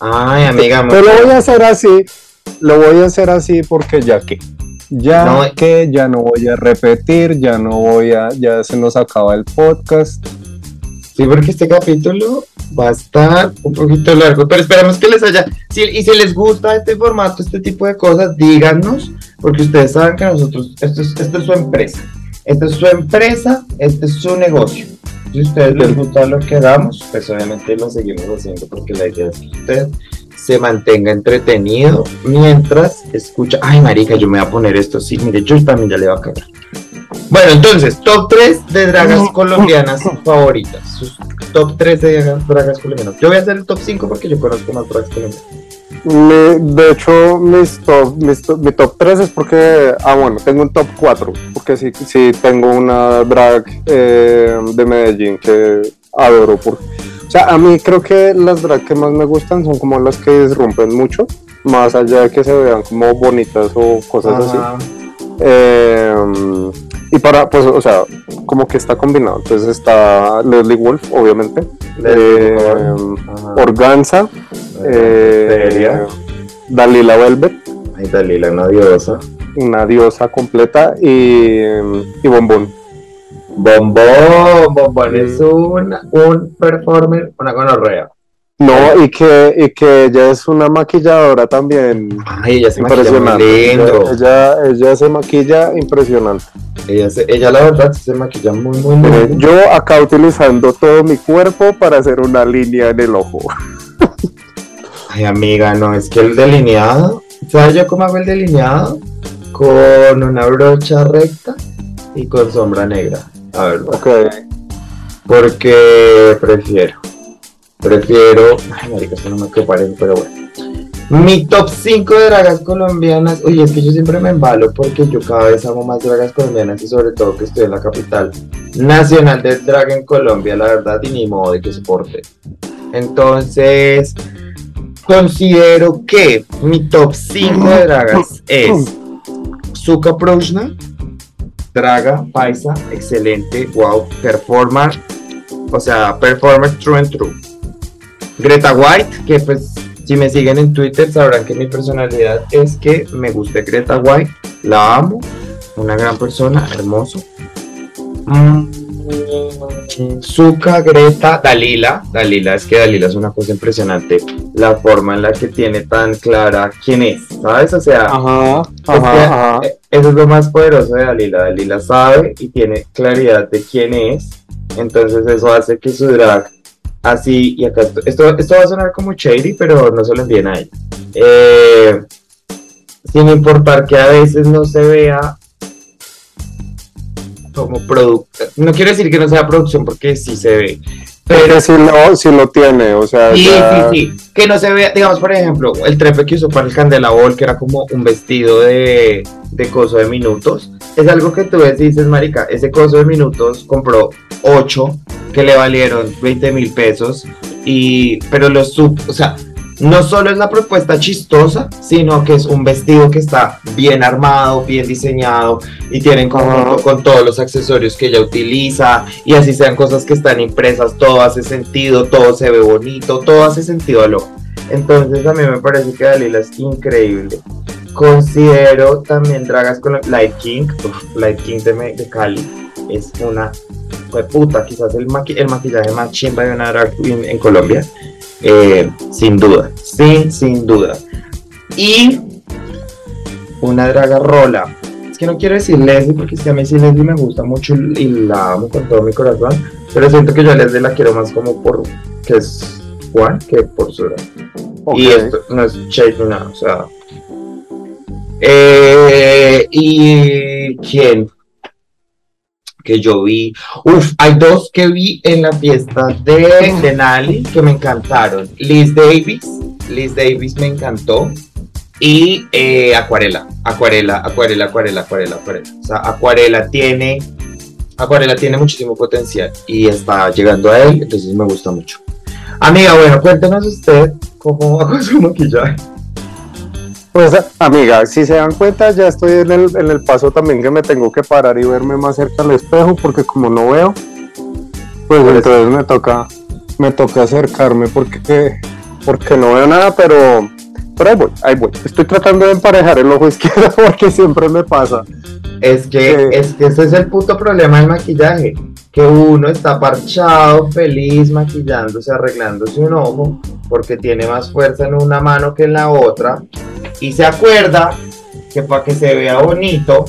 ay amiga pero lo voy a hacer así lo voy a hacer así porque ya que ya que ya no voy a repetir ya no voy a ya se nos acaba el podcast sí porque este capítulo va a estar un poquito largo, pero esperamos que les haya, y si les gusta este formato, este tipo de cosas, díganos, porque ustedes saben que nosotros, esto es, esto es su empresa, esta es su empresa, este es su negocio. Si ustedes les gusta lo que damos, pues obviamente lo seguimos haciendo, porque la idea es que usted se mantenga entretenido mientras escucha, ay marica, yo me voy a poner esto, sí, mire, yo también ya le va a cagar. Bueno, entonces, top 3 de dragas colombianas favoritas. Sus top 3 de dragas colombianas. Yo voy a hacer el top 5 porque yo conozco más dragas colombianas. de hecho, mis top, mi top 3 es porque, ah bueno, tengo un top 4, porque sí, sí tengo una drag eh, de Medellín que adoro. Por, o sea, a mí creo que las drag que más me gustan son como las que disrumpen mucho, más allá de que se vean como bonitas o cosas así. Eh, y para, pues, o sea, como que está combinado. Entonces está Leslie Wolf, obviamente. Eh, Organza. Eh, Dalila Velvet. Ay, Dalila, una diosa. Una diosa completa. Y, y Bombón. Bombón, Bombón es un, un performer, una gonorrea. No, y que, y que ella es una maquilladora también. Ay, ella se impresionante. Maquilla lindo. Ella, ella, se maquilla impresionante. Ella, ella la verdad se maquilla muy, muy lindo. yo acá utilizando todo mi cuerpo para hacer una línea en el ojo. Ay, amiga, no, es que el delineado, ¿sabes yo cómo hago el delineado? Con una brocha recta y con sombra negra. A ver, ok. Porque prefiero. Prefiero. Ay, marica, esto no me parece, pero bueno. Mi top 5 de dragas colombianas. Oye, es que yo siempre me embalo porque yo cada vez amo más dragas colombianas y sobre todo que estoy en la capital nacional del drag en Colombia, la verdad, y ni modo de que soporte. Entonces, considero que mi top 5 de dragas es Zuka Prochna, draga, paisa, excelente, wow, performer, o sea, performer true and true. Greta White, que pues si me siguen en Twitter sabrán que mi personalidad es que me gusta Greta White, la amo, una gran persona, hermoso. Mm, Zuka, Greta, Dalila. Dalila, es que Dalila es una cosa impresionante. La forma en la que tiene tan clara quién es, ¿sabes? O sea, eh, eso es lo más poderoso de Dalila. Dalila sabe y tiene claridad de quién es. Entonces eso hace que su drag así, y acá, esto, esto va a sonar como shady, pero no se lo envíen ahí. Eh, sin importar que a veces no se vea como producto. No quiero decir que no sea producción porque sí se ve. Pero si lo, si lo tiene, o sea. Sí, sí, sí. Que no se vea, digamos, por ejemplo, el trepe que usó para el Candelabol, que era como un vestido de, de coso de minutos. Es algo que tú ves y dices, Marica, ese coso de minutos compró 8 que le valieron 20 mil pesos. Y, pero los sub, o sea, no solo es la propuesta chistosa, sino que es un vestido que está bien armado, bien diseñado y tienen con todos los accesorios que ella utiliza y así sean cosas que están impresas, todo hace sentido, todo se ve bonito, todo hace sentido a lo. Entonces a mí me parece que Dalila es increíble. Considero también dragas con Light King, Light King de, de Cali, es una puta, quizás el, el maquillaje más chimba de una drag en, en Colombia. Eh, sin duda, sin, sin duda. Y una draga rola. Es que no quiero decir Leslie porque es que a mí sí Leslie me gusta mucho y la amo con todo mi corazón. Pero siento que yo a Leslie la quiero más como por que es Juan que por su Y esto no es shade nada, o sea. Eh, ¿Y quién? Que yo vi. Uf, hay dos que vi en la fiesta de Denali que me encantaron. Liz Davis. Liz Davis me encantó. Y eh, Acuarela. Acuarela, acuarela, acuarela, acuarela, acuarela. O sea, Acuarela tiene. Acuarela tiene muchísimo potencial y está llegando a él, entonces me gusta mucho. Amiga, bueno, cuéntenos usted cómo va con su maquillaje. Pues amiga, si se dan cuenta ya estoy en el, en el paso también que me tengo que parar y verme más cerca al espejo porque como no veo, pues entonces me toca, me toca acercarme porque, porque no veo nada, pero, pero ahí voy, ahí voy. Estoy tratando de emparejar el ojo izquierdo porque siempre me pasa. Es que, es que ese es el puto problema del maquillaje, que uno está parchado, feliz, maquillándose, arreglándose un ojo, porque tiene más fuerza en una mano que en la otra, y se acuerda que para que se vea bonito,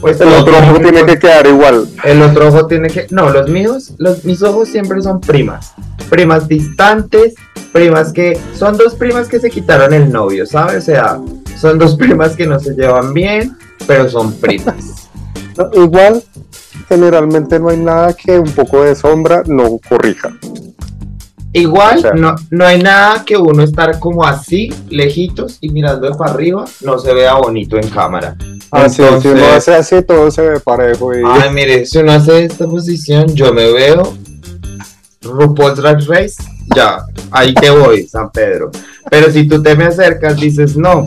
pues el otro ojo tiene que quedar igual. El otro ojo tiene que, no, los míos, los mis ojos siempre son primas, primas distantes, primas que son dos primas que se quitaron el novio, ¿sabes? O sea, son dos primas que no se llevan bien, pero son primas. igual, generalmente no hay nada que un poco de sombra no corrija. Igual, no, no hay nada que uno estar como así, lejitos y mirando de para arriba, no se vea bonito en cámara. Así, si uno hace así, todo se ve parejo. Y... Ay, mire, si uno hace esta posición, yo me veo RuPaul's Drag Race, ya, ahí te voy, San Pedro. Pero si tú te me acercas, dices, no,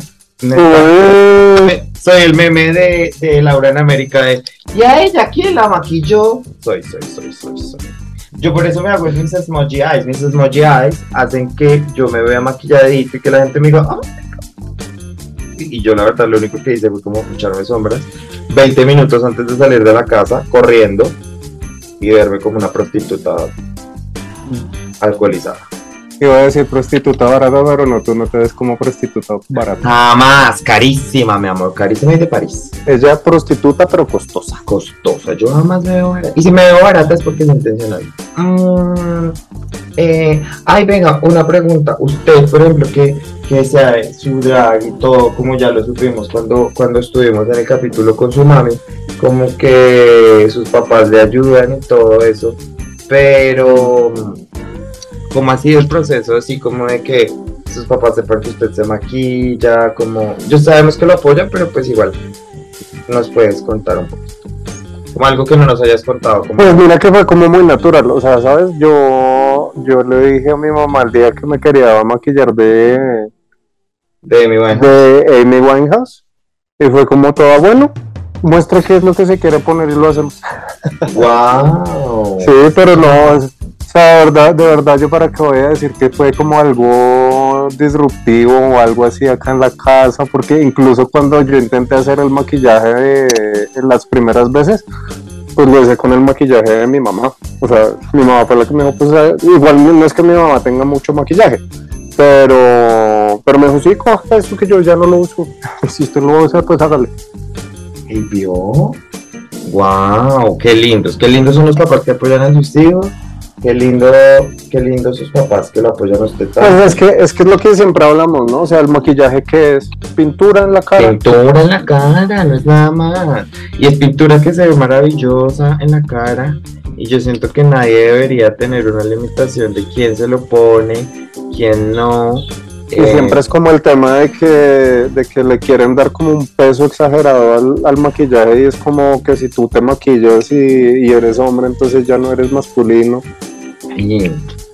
soy el meme de, de Laura en América de, ¿y a ella quién la maquilló? Soy, soy, soy, soy, soy. Yo por eso me hago mis smudgy eyes. Mis smudgy eyes hacen que yo me vea maquilladito y que la gente me diga, oh, y yo la verdad lo único que hice fue como echarme sombras 20 minutos antes de salir de la casa, corriendo y verme como una prostituta alcoholizada. Iba a decir prostituta barata, pero no, tú no te ves como prostituta barata. Jamás, carísima, mi amor, carísima y de París. Ella prostituta, pero costosa. Costosa, yo jamás me veo barata. Y si me veo barata es porque es intencional. Mm, eh, ay, venga, una pregunta. Usted, por ejemplo, que, que sea su drag y todo, como ya lo supimos cuando, cuando estuvimos en el capítulo con su mami, como que sus papás le ayudan y todo eso. Pero ¿Cómo ha sido el proceso? Así como de que sus papás sepan que usted se maquilla, como... Yo sabemos que lo apoyan, pero pues igual nos puedes contar un poquito. Como algo que no nos hayas contado. Pues mira que fue como muy natural, o sea, ¿sabes? Yo, yo le dije a mi mamá el día que me quería maquillar de... De Amy Winehouse. De Amy Winehouse. Y fue como todo, bueno, muestra qué es lo que se quiere poner y lo hacemos. Wow. sí, pero no, de verdad, de verdad, yo para qué voy a decir que fue como algo disruptivo o algo así acá en la casa, porque incluso cuando yo intenté hacer el maquillaje de, las primeras veces, pues lo hice con el maquillaje de mi mamá. O sea, mi mamá fue la que me dijo, pues igual no es que mi mamá tenga mucho maquillaje, pero, pero me dijo, sí, coja esto que yo ya no lo uso. si usted lo va a usar, pues hágale. ¿Y vio? ¡Wow! ¡Qué lindos! ¡Qué lindos son los papás que apoyan a sus hijos! Qué lindo, qué lindo sus papás que lo apoyan a usted Pues es que, es que es lo que siempre hablamos, ¿no? O sea, el maquillaje que es pintura en la cara. Pintura en la cara, no es nada más. Y es pintura que se ve maravillosa en la cara. Y yo siento que nadie debería tener una limitación de quién se lo pone, quién no. Y siempre es como el tema de que, de que le quieren dar como un peso exagerado al, maquillaje y es como que si tú te maquillas y, y, eres hombre, entonces ya no eres masculino.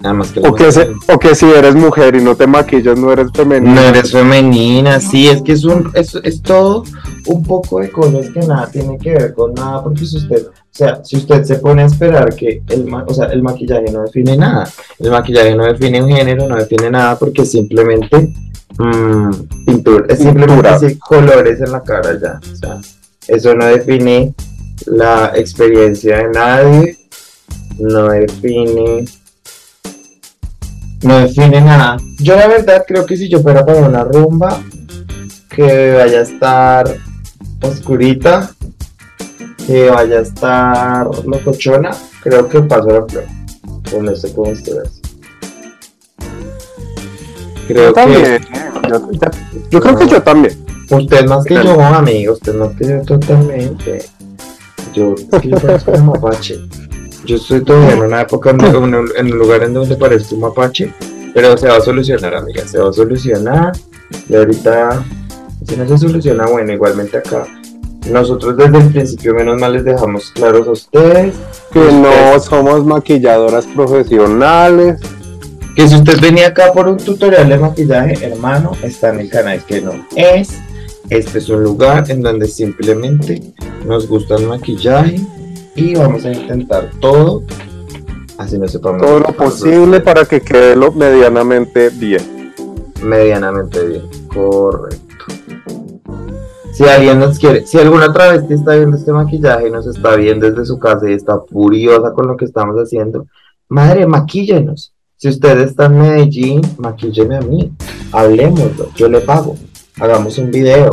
Nada más que o, que o que si eres mujer y no te maquillas, no eres femenina. No eres femenina, sí, es que es, un, es, es todo un poco de cosas que nada tiene que ver con nada, porque si usted o sea, si usted se pone a esperar que el, o sea, el maquillaje no define nada, el maquillaje no define un género, no define nada porque simplemente mmm, pintura, es simplemente colores en la cara ya. O sea, eso no define la experiencia de nadie, no define No define nada. Yo la verdad creo que si yo fuera para una rumba que vaya a estar oscurita, que vaya a estar locochona, creo que paso la prueba. O no sé cómo ustedes. Creo Yo también. que Yo, yo creo que yo también. usted más que yo, amigo, usted más que yo totalmente. Yo, es que yo parezco un mapache. Yo estoy todavía en una época, en un, en un lugar en donde parezco un mapache, pero se va a solucionar, amiga, se va a solucionar. Y ahorita, si no se soluciona, bueno, igualmente acá. Nosotros desde el principio, menos mal, les dejamos claros a ustedes Que no somos maquilladoras profesionales. que si usted venía acá por un tutorial de maquillaje, hermano, está en el canal que no es. Este es un lugar en donde simplemente nos gusta el maquillaje y vamos a intentar todo, así no sepamos Todo lo posible para que quede lo medianamente bien. medianamente bien. Correcto. Si alguien nos quiere, si alguna travesti está viendo este maquillaje y nos está viendo desde su casa y está furiosa con lo que estamos haciendo, madre, maquíllenos. Si usted está en Medellín, maquílleme a mí. Hablemoslo, yo le pago. Hagamos un video.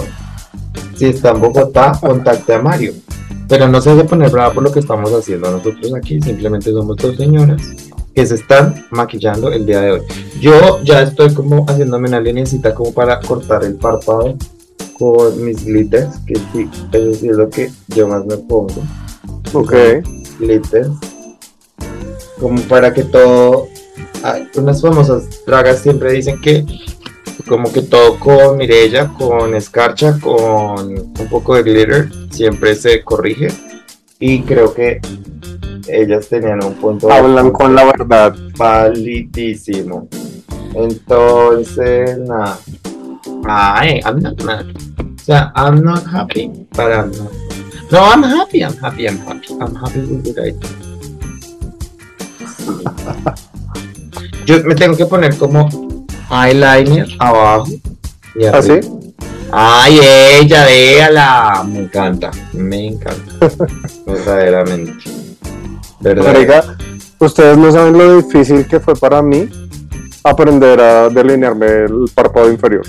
Si está en Bogotá, contacte a Mario. Pero no se debe poner brava por lo que estamos haciendo nosotros aquí. Simplemente somos dos señoras que se están maquillando el día de hoy. Yo ya estoy como haciéndome una linecita como para cortar el párpado con mis glitters, que sí, eso sí es lo que yo más me pongo. Ok. Glitters. Como para que todo. Ay, unas famosas dragas siempre dicen que como que todo con Mirella, con escarcha, con un poco de glitter, siempre se corrige. Y creo que ellas tenían un punto Hablan con la verdad. validísimo. Entonces, nada. Ay, I'm not mad. O sea, I'm not happy, but I'm not. No, I'm happy, I'm happy, I'm happy. I'm happy with do. Yo me tengo que poner como eyeliner abajo y ¿Ah, arriba. sí? Ay, ella, véala. Me encanta, me encanta. Verdaderamente. ¿Verdad? Marica, ustedes no saben lo difícil que fue para mí aprender a delinearme el párpado inferior.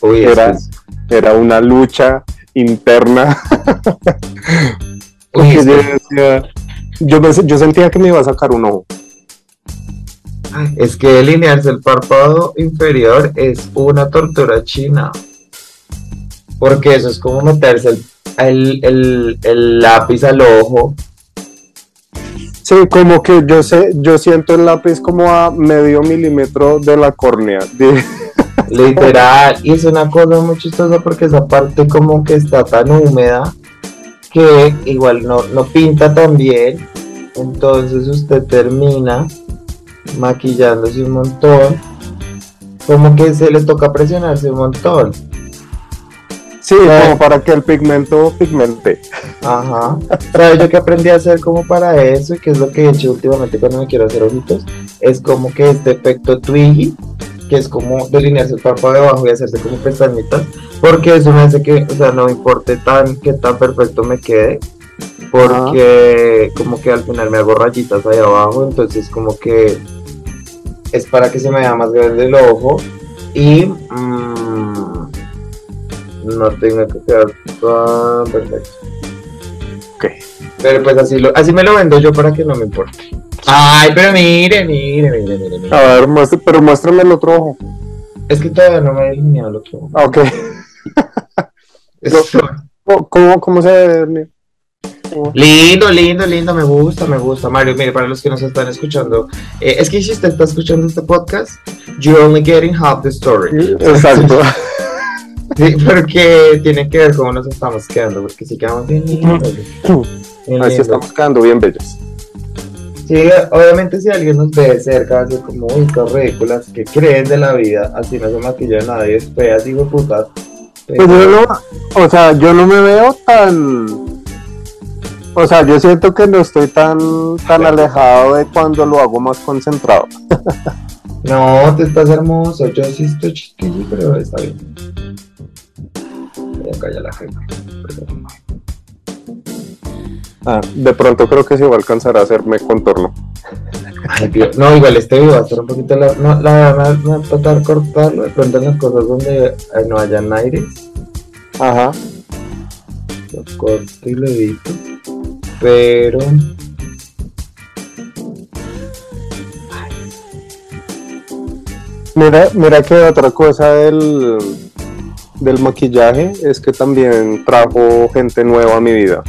Uy, Era, es- era una lucha interna. uy, yo, decía- yo, me- yo sentía que me iba a sacar un ojo. Es que delinearse el párpado inferior es una tortura china. Porque eso es como meterse el, el- el- el lápiz al ojo. Sí, como que yo sé, yo siento el lápiz como a medio milímetro de la córnea. Literal. Y es una cosa muy chistosa porque esa parte como que está tan húmeda que igual no, no pinta tan bien. Entonces usted termina maquillándose un montón. Como que se le toca presionarse un montón. sí, como para que el pigmento pigmente. Ajá. ¿Sabes yo que aprendí a hacer como para eso? Y que es lo que he hecho últimamente cuando me quiero hacer ojitos. Es como que este efecto twiggy, que es como delinearse el párpado de abajo y hacerse como pestañitas. Porque eso me hace que, o sea, no importe tan que tan perfecto me quede. Porque como que al final me hago rayitas ahí abajo. Entonces como que es para que se me vea más grande el ojo. Y mm, no tenga que quedar tan perfecto. Ok. Pero pues así, lo, así me lo vendo yo para que no me importe. Ay, pero mire, mire, mire, mire, mire. A ver, muestre- pero muéstrame el otro ojo. Es que todavía no me he delineado el otro. Ah, Ok. Es- ¿Cómo, cómo, cómo se ve? Lindo, lindo, lindo, me gusta, me gusta. Mario, mire, para los que nos están escuchando, eh, es que si usted está escuchando este podcast, you're only getting half the story. Exacto. Sí, porque tiene que ver cómo nos estamos quedando, porque si quedamos bien lindos. Así estamos quedando bien bellas. Sí, obviamente si alguien nos ve de cerca va a decir como, uy, qué ridículas, que creen de la vida? Así no se maquilla nadie, es feas, digo putas. Pues yo no, o sea, yo no me veo tan. O sea, yo siento que no estoy tan, tan alejado de cuando lo hago más concentrado. No, te estás hermoso, yo sí estoy chiquillo, pero está bien. Voy a callar la gente. Ah, de pronto creo que sí va a alcanzar a hacerme contorno. Ay, Dios. No, igual este video va a estar un poquito la, no, la verdad me va a tratar cortarlo de pronto en las cosas donde eh, no hayan aires. Ajá. Lo corto y lo edito. Pero. Mira, mira que otra cosa del, del maquillaje es que también trajo gente nueva a mi vida.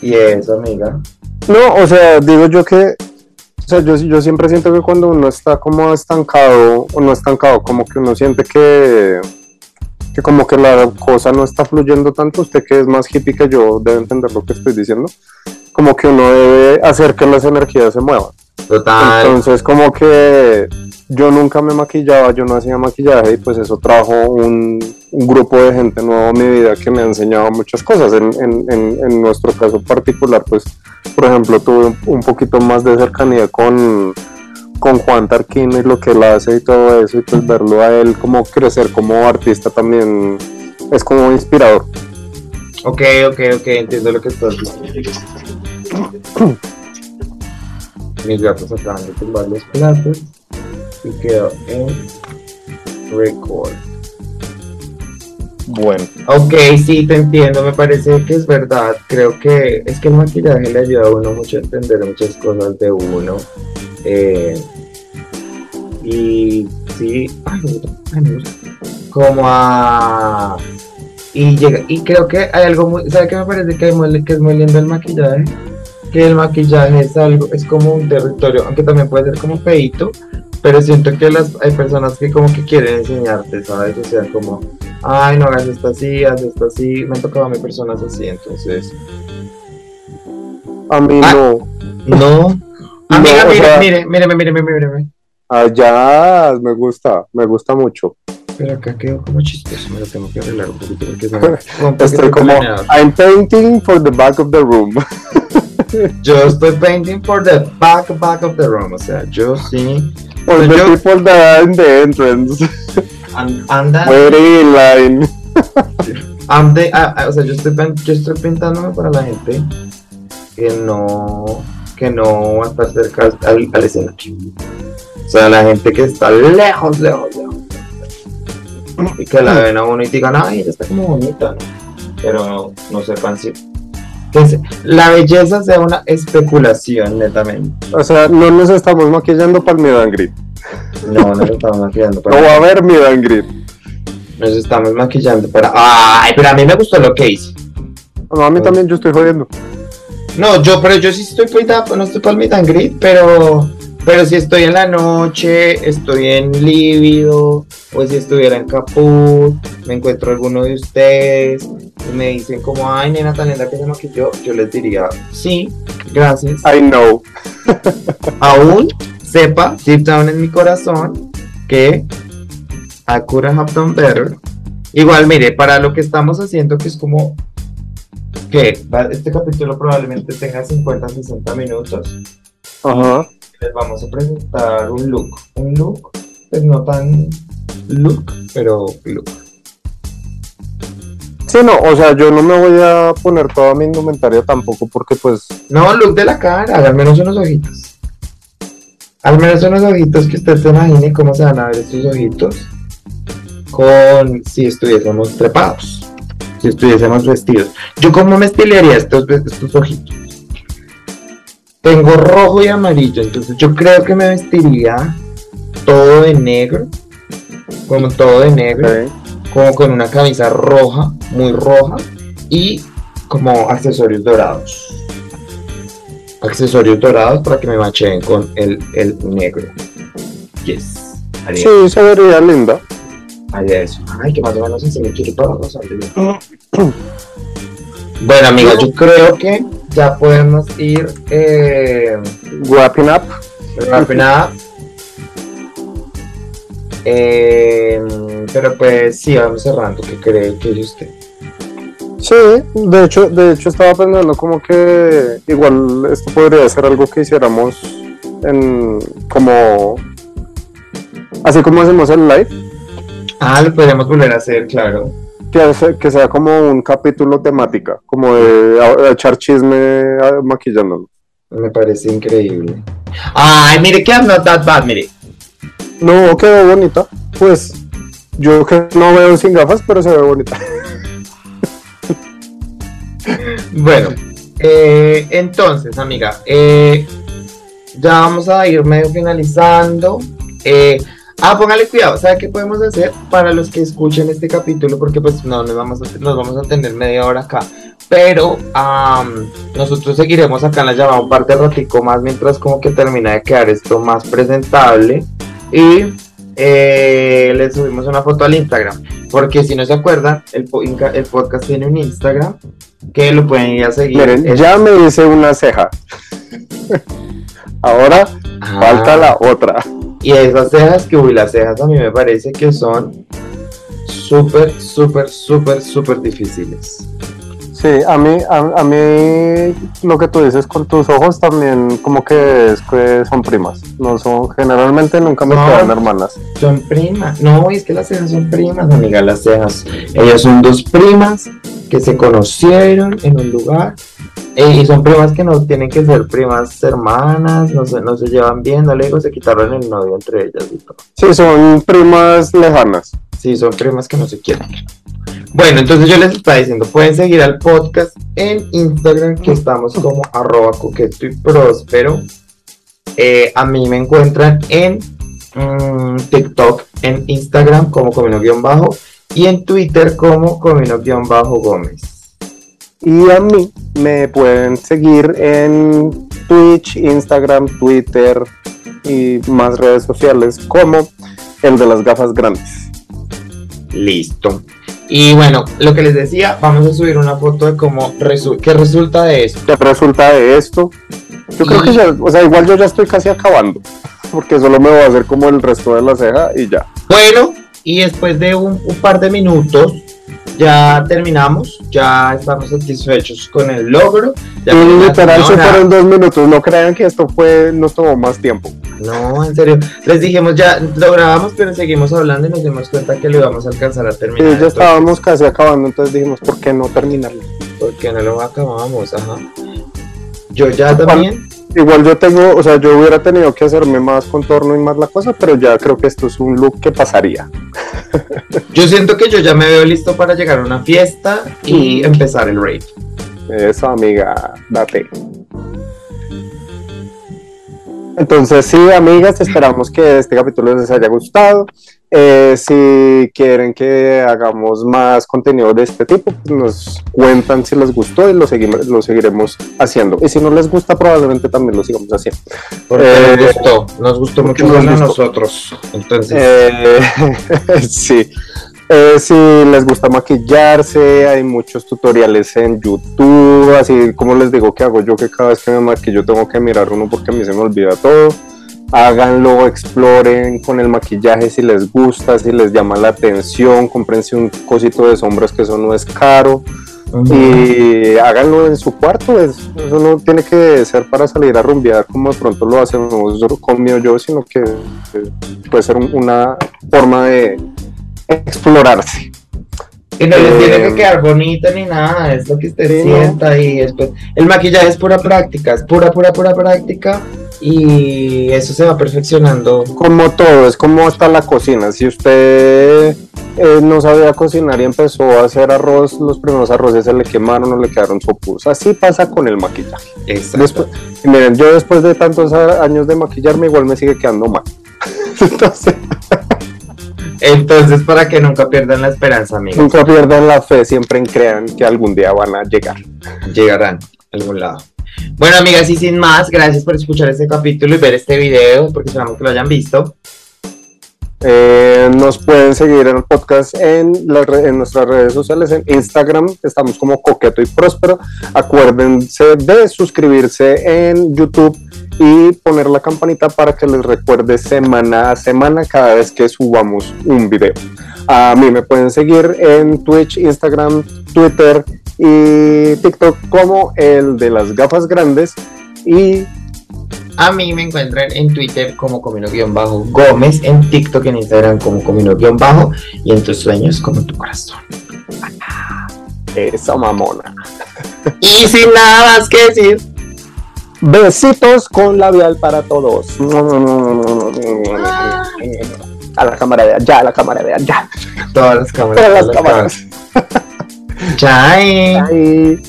Y eso, amiga. No, o sea, digo yo que, o sea, yo, yo siempre siento que cuando uno está como estancado, o no estancado, como que uno siente que, que como que la cosa no está fluyendo tanto, usted que es más hippie que yo debe entender lo que estoy diciendo, como que uno debe hacer que las energías se muevan. Total. Entonces, como que yo nunca me maquillaba, yo no hacía maquillaje y pues eso trajo un, un grupo de gente nueva a mi vida que me ha enseñado muchas cosas. En, en, en, en nuestro caso particular, pues, por ejemplo, tuve un, un poquito más de cercanía con, con Juan Tarquino y lo que él hace y todo eso, y pues verlo a él como crecer como artista también es como inspirador. Ok, ok, ok, entiendo lo que estás diciendo. Mis gatos acaban de tumbar los platos y quedó en record. Bueno, Ok, sí, te entiendo, me parece que es verdad. Creo que es que el maquillaje le ayuda a uno mucho a entender muchas cosas de uno. Eh, y sí, ay, me gusta, ay, me gusta. como a... Y, llega, y creo que hay algo muy... ¿Sabe qué me parece que, hay muy- que es muy lindo el maquillaje? Que el maquillaje es algo, es como un territorio, aunque también puede ser como feito, pero siento que las, hay personas que como que quieren enseñarte, ¿sabes? O sea, como, ay, no hagas esto así, haz esto así. Me han tocado a mí personas así, entonces. A mí Ah. no. No. Amiga, No, o mire, sea- mire, mire, mire, mire. Allá me gusta, me gusta mucho. Pero acá quedó como chistoso, me lo tengo que arreglar un poquito porque un Estoy como. I'm painting for the back of the room. Yo estoy painting for the back, back of the room, o sea, yo sí. For the Yo- people that are in the entrance. And, anda, Waiting in line. I'm the- ah, ah, o sea, yo estoy, yo estoy pintándome para la gente que no, que no va a estar cerca al, al escenario. O sea, la gente que está lejos, lejos, lejos. Y que la ven a uno y digan, ay, ella está como bonita, ¿no? Pero no, no sepan si. la belleza sea una especulación, netamente. O sea, no nos estamos maquillando para el greet. No, no nos estamos maquillando No para. va a haber greet. Nos estamos maquillando para. ¡Ay! Pero a mí me gustó lo que hice. No, a mí también yo estoy jodiendo. No, yo, pero yo sí estoy para no estoy para el meet and greet, pero, pero si estoy en la noche, estoy en lívido, o si estuviera en Caput, me encuentro alguno de ustedes y me dicen como, ay, nena tan linda que se maquilló, yo les diría, sí, gracias. I know. Aún sepa, deep down en mi corazón, que I could have done better. Igual, mire, para lo que estamos haciendo, que es como que este capítulo probablemente tenga 50, 60 minutos, Ajá. les vamos a presentar un look. Un look, pues no tan look, pero look. Sí, no, o sea, yo no me voy a poner toda mi indumentaria tampoco porque pues No, look de la cara, al menos unos ojitos. Al menos unos ojitos que usted se imagine cómo se van a ver estos ojitos con si estuviésemos trepados, si estuviésemos vestidos. Yo cómo me estilearía estos, estos ojitos. Tengo rojo y amarillo, entonces yo creo que me vestiría todo de negro, como todo de negro como con una camisa roja, muy roja, y como accesorios dorados. Accesorios dorados para que me macheen con el, el negro. Yes. Haría, Sí, se vería linda. Eso. Ay, que más o menos así me Bueno, amiga, yo creo que ya podemos ir eh, Wrapping up. wrapping up. Eh, pero pues sí, vamos cerrando. ¿Qué cree que es usted? Sí, de hecho, de hecho estaba pensando como que igual esto podría ser algo que hiciéramos en como así como hacemos el live, Ah, lo podríamos volver a hacer, claro. que, sea como un capítulo temática, como de a- echar chisme maquillándonos. Me parece increíble. Ay, mire que I'm not that bad, mire. No, quedó bonita. Pues yo que no veo sin gafas, pero se ve bonita. Bueno, eh, entonces, amiga, eh, ya vamos a ir medio finalizando. Eh, ah, póngale cuidado, ¿sabe qué podemos hacer para los que escuchen este capítulo? Porque pues no nos vamos a, nos tener media hora acá. Pero nosotros seguiremos acá en la llamada un par de ratico más mientras como que termina de quedar esto más presentable. Y eh, le subimos una foto al Instagram. Porque si no se acuerdan, el podcast tiene un Instagram que lo pueden ir a seguir. Miren, Es- ya me hice una ceja. Ahora Ah. falta la otra. Y esas cejas, que uy, las cejas a mí me parece que son súper, súper, súper, súper difíciles. Sí, a mí, a, a mí lo que tú dices con tus ojos también como que es que son primas. No son, generalmente nunca me No. quedan hermanas. Son primas. No, es que las cejas son primas, amiga, las cejas. Ellas son dos primas que se conocieron en un lugar. eh, y son primas que no tienen que ser primas hermanas, no se, no se llevan bien, no le digo, se quitaron el novio entre ellas y todo. Sí, son primas lejanas. Sí, son primas que no se quieren. Bueno, entonces yo les estaba diciendo, pueden seguir al podcast en Instagram, que estamos como arroba coqueto y próspero. Eh, a mí me encuentran en mm, TikTok, en Instagram como comino-bajo y en Twitter como comino-gómez. Y a mí me pueden seguir en Twitch, Instagram, Twitter y más redes sociales como el de las gafas grandes. Listo. Y bueno, lo que les decía, vamos a subir una foto de cómo resu qué resulta de esto. ¿Qué resulta de esto? Yo creo que ya, o sea, igual yo ya estoy casi acabando, porque solo me voy a hacer como el resto de la ceja y ya. Bueno, y después de un, un par de minutos, ya terminamos, ya estamos satisfechos con el logro. Ya Y literal se fueron dos minutos, no crean que esto fue, nos tomó más tiempo. No, en serio. Les dijimos ya, lo grabamos, pero seguimos hablando y nos dimos cuenta que lo íbamos a alcanzar a Sí, terminar. ya Entonces, estábamos casi acabando, entonces dijimos, ¿por qué no terminarlo? Porque no lo acabamos, ajá. Yo ya también. Igual yo tengo, o sea, yo hubiera tenido que hacerme más contorno y más la cosa, pero ya creo que esto es un look que pasaría. Yo siento que yo ya me veo listo para llegar a una fiesta y Mm. empezar el rave. Eso, amiga, date. Entonces, sí, amigas, esperamos que este capítulo les haya gustado. Eh, si quieren que hagamos más contenido de este tipo, pues nos cuentan si les gustó y lo, seguimos, lo seguiremos haciendo. Y si no les gusta, probablemente también lo sigamos haciendo. Porque Eh, nos gustó, nos gustó mucho más a nosotros. Entonces, Eh, sí. Eh, si les gusta maquillarse, hay muchos tutoriales en YouTube, así como les digo que hago yo que cada vez que me maquillo tengo que mirar uno porque a mí se me olvida todo. Háganlo, exploren con el maquillaje si les gusta, si les llama la atención, cómprense un cosito de sombras que eso no es caro y háganlo en su cuarto. es- eso no tiene que ser para salir a rumbear como de pronto lo hacemos conmigo yo, sino que puede ser un- una forma de explorarse. Y no les Eh, tiene que quedar bonito ni nada, es lo que usted sí, ¿no? sienta y después. El maquillaje es pura práctica, es pura, pura, pura práctica y eso se va perfeccionando. Como todo, es como hasta la cocina. Si usted eh, no sabía cocinar y empezó a hacer arroz, los primeros arroces se le quemaron o le quedaron sopus. Así pasa con el maquillaje. Exacto. Después, y miren, yo después de tantos años de maquillarme, igual me sigue quedando mal. Entonces, Entonces, para que nunca pierdan la esperanza, amigos, nunca pierdan la fe, siempre crean que algún día van a llegar. llegarán a algún lado. Bueno, amigas, y sin más, gracias por escuchar este capítulo y ver este video, porque esperamos que lo hayan visto. Eh, nos pueden seguir en el podcast en, re- en nuestras redes sociales, en Instagram, estamos como Coqueto y Próspero. Acuérdense de suscribirse en YouTube y poner la campanita para que les recuerde semana a semana cada vez que subamos un video. A mí me pueden seguir en Twitch, Instagram, Twitter y TikTok como el de las gafas grandes y A mí me encuentran en Twitter como Comino-Gómez, en TikTok, en Instagram como Comino-Bajo y en tus sueños como tu corazón. esa mamona. Y sin nada más que decir, Besitos con labial para todos. A la cámara de allá, a la cámara de allá. Todas las cámaras. Todas las cámaras. Chai. Ay.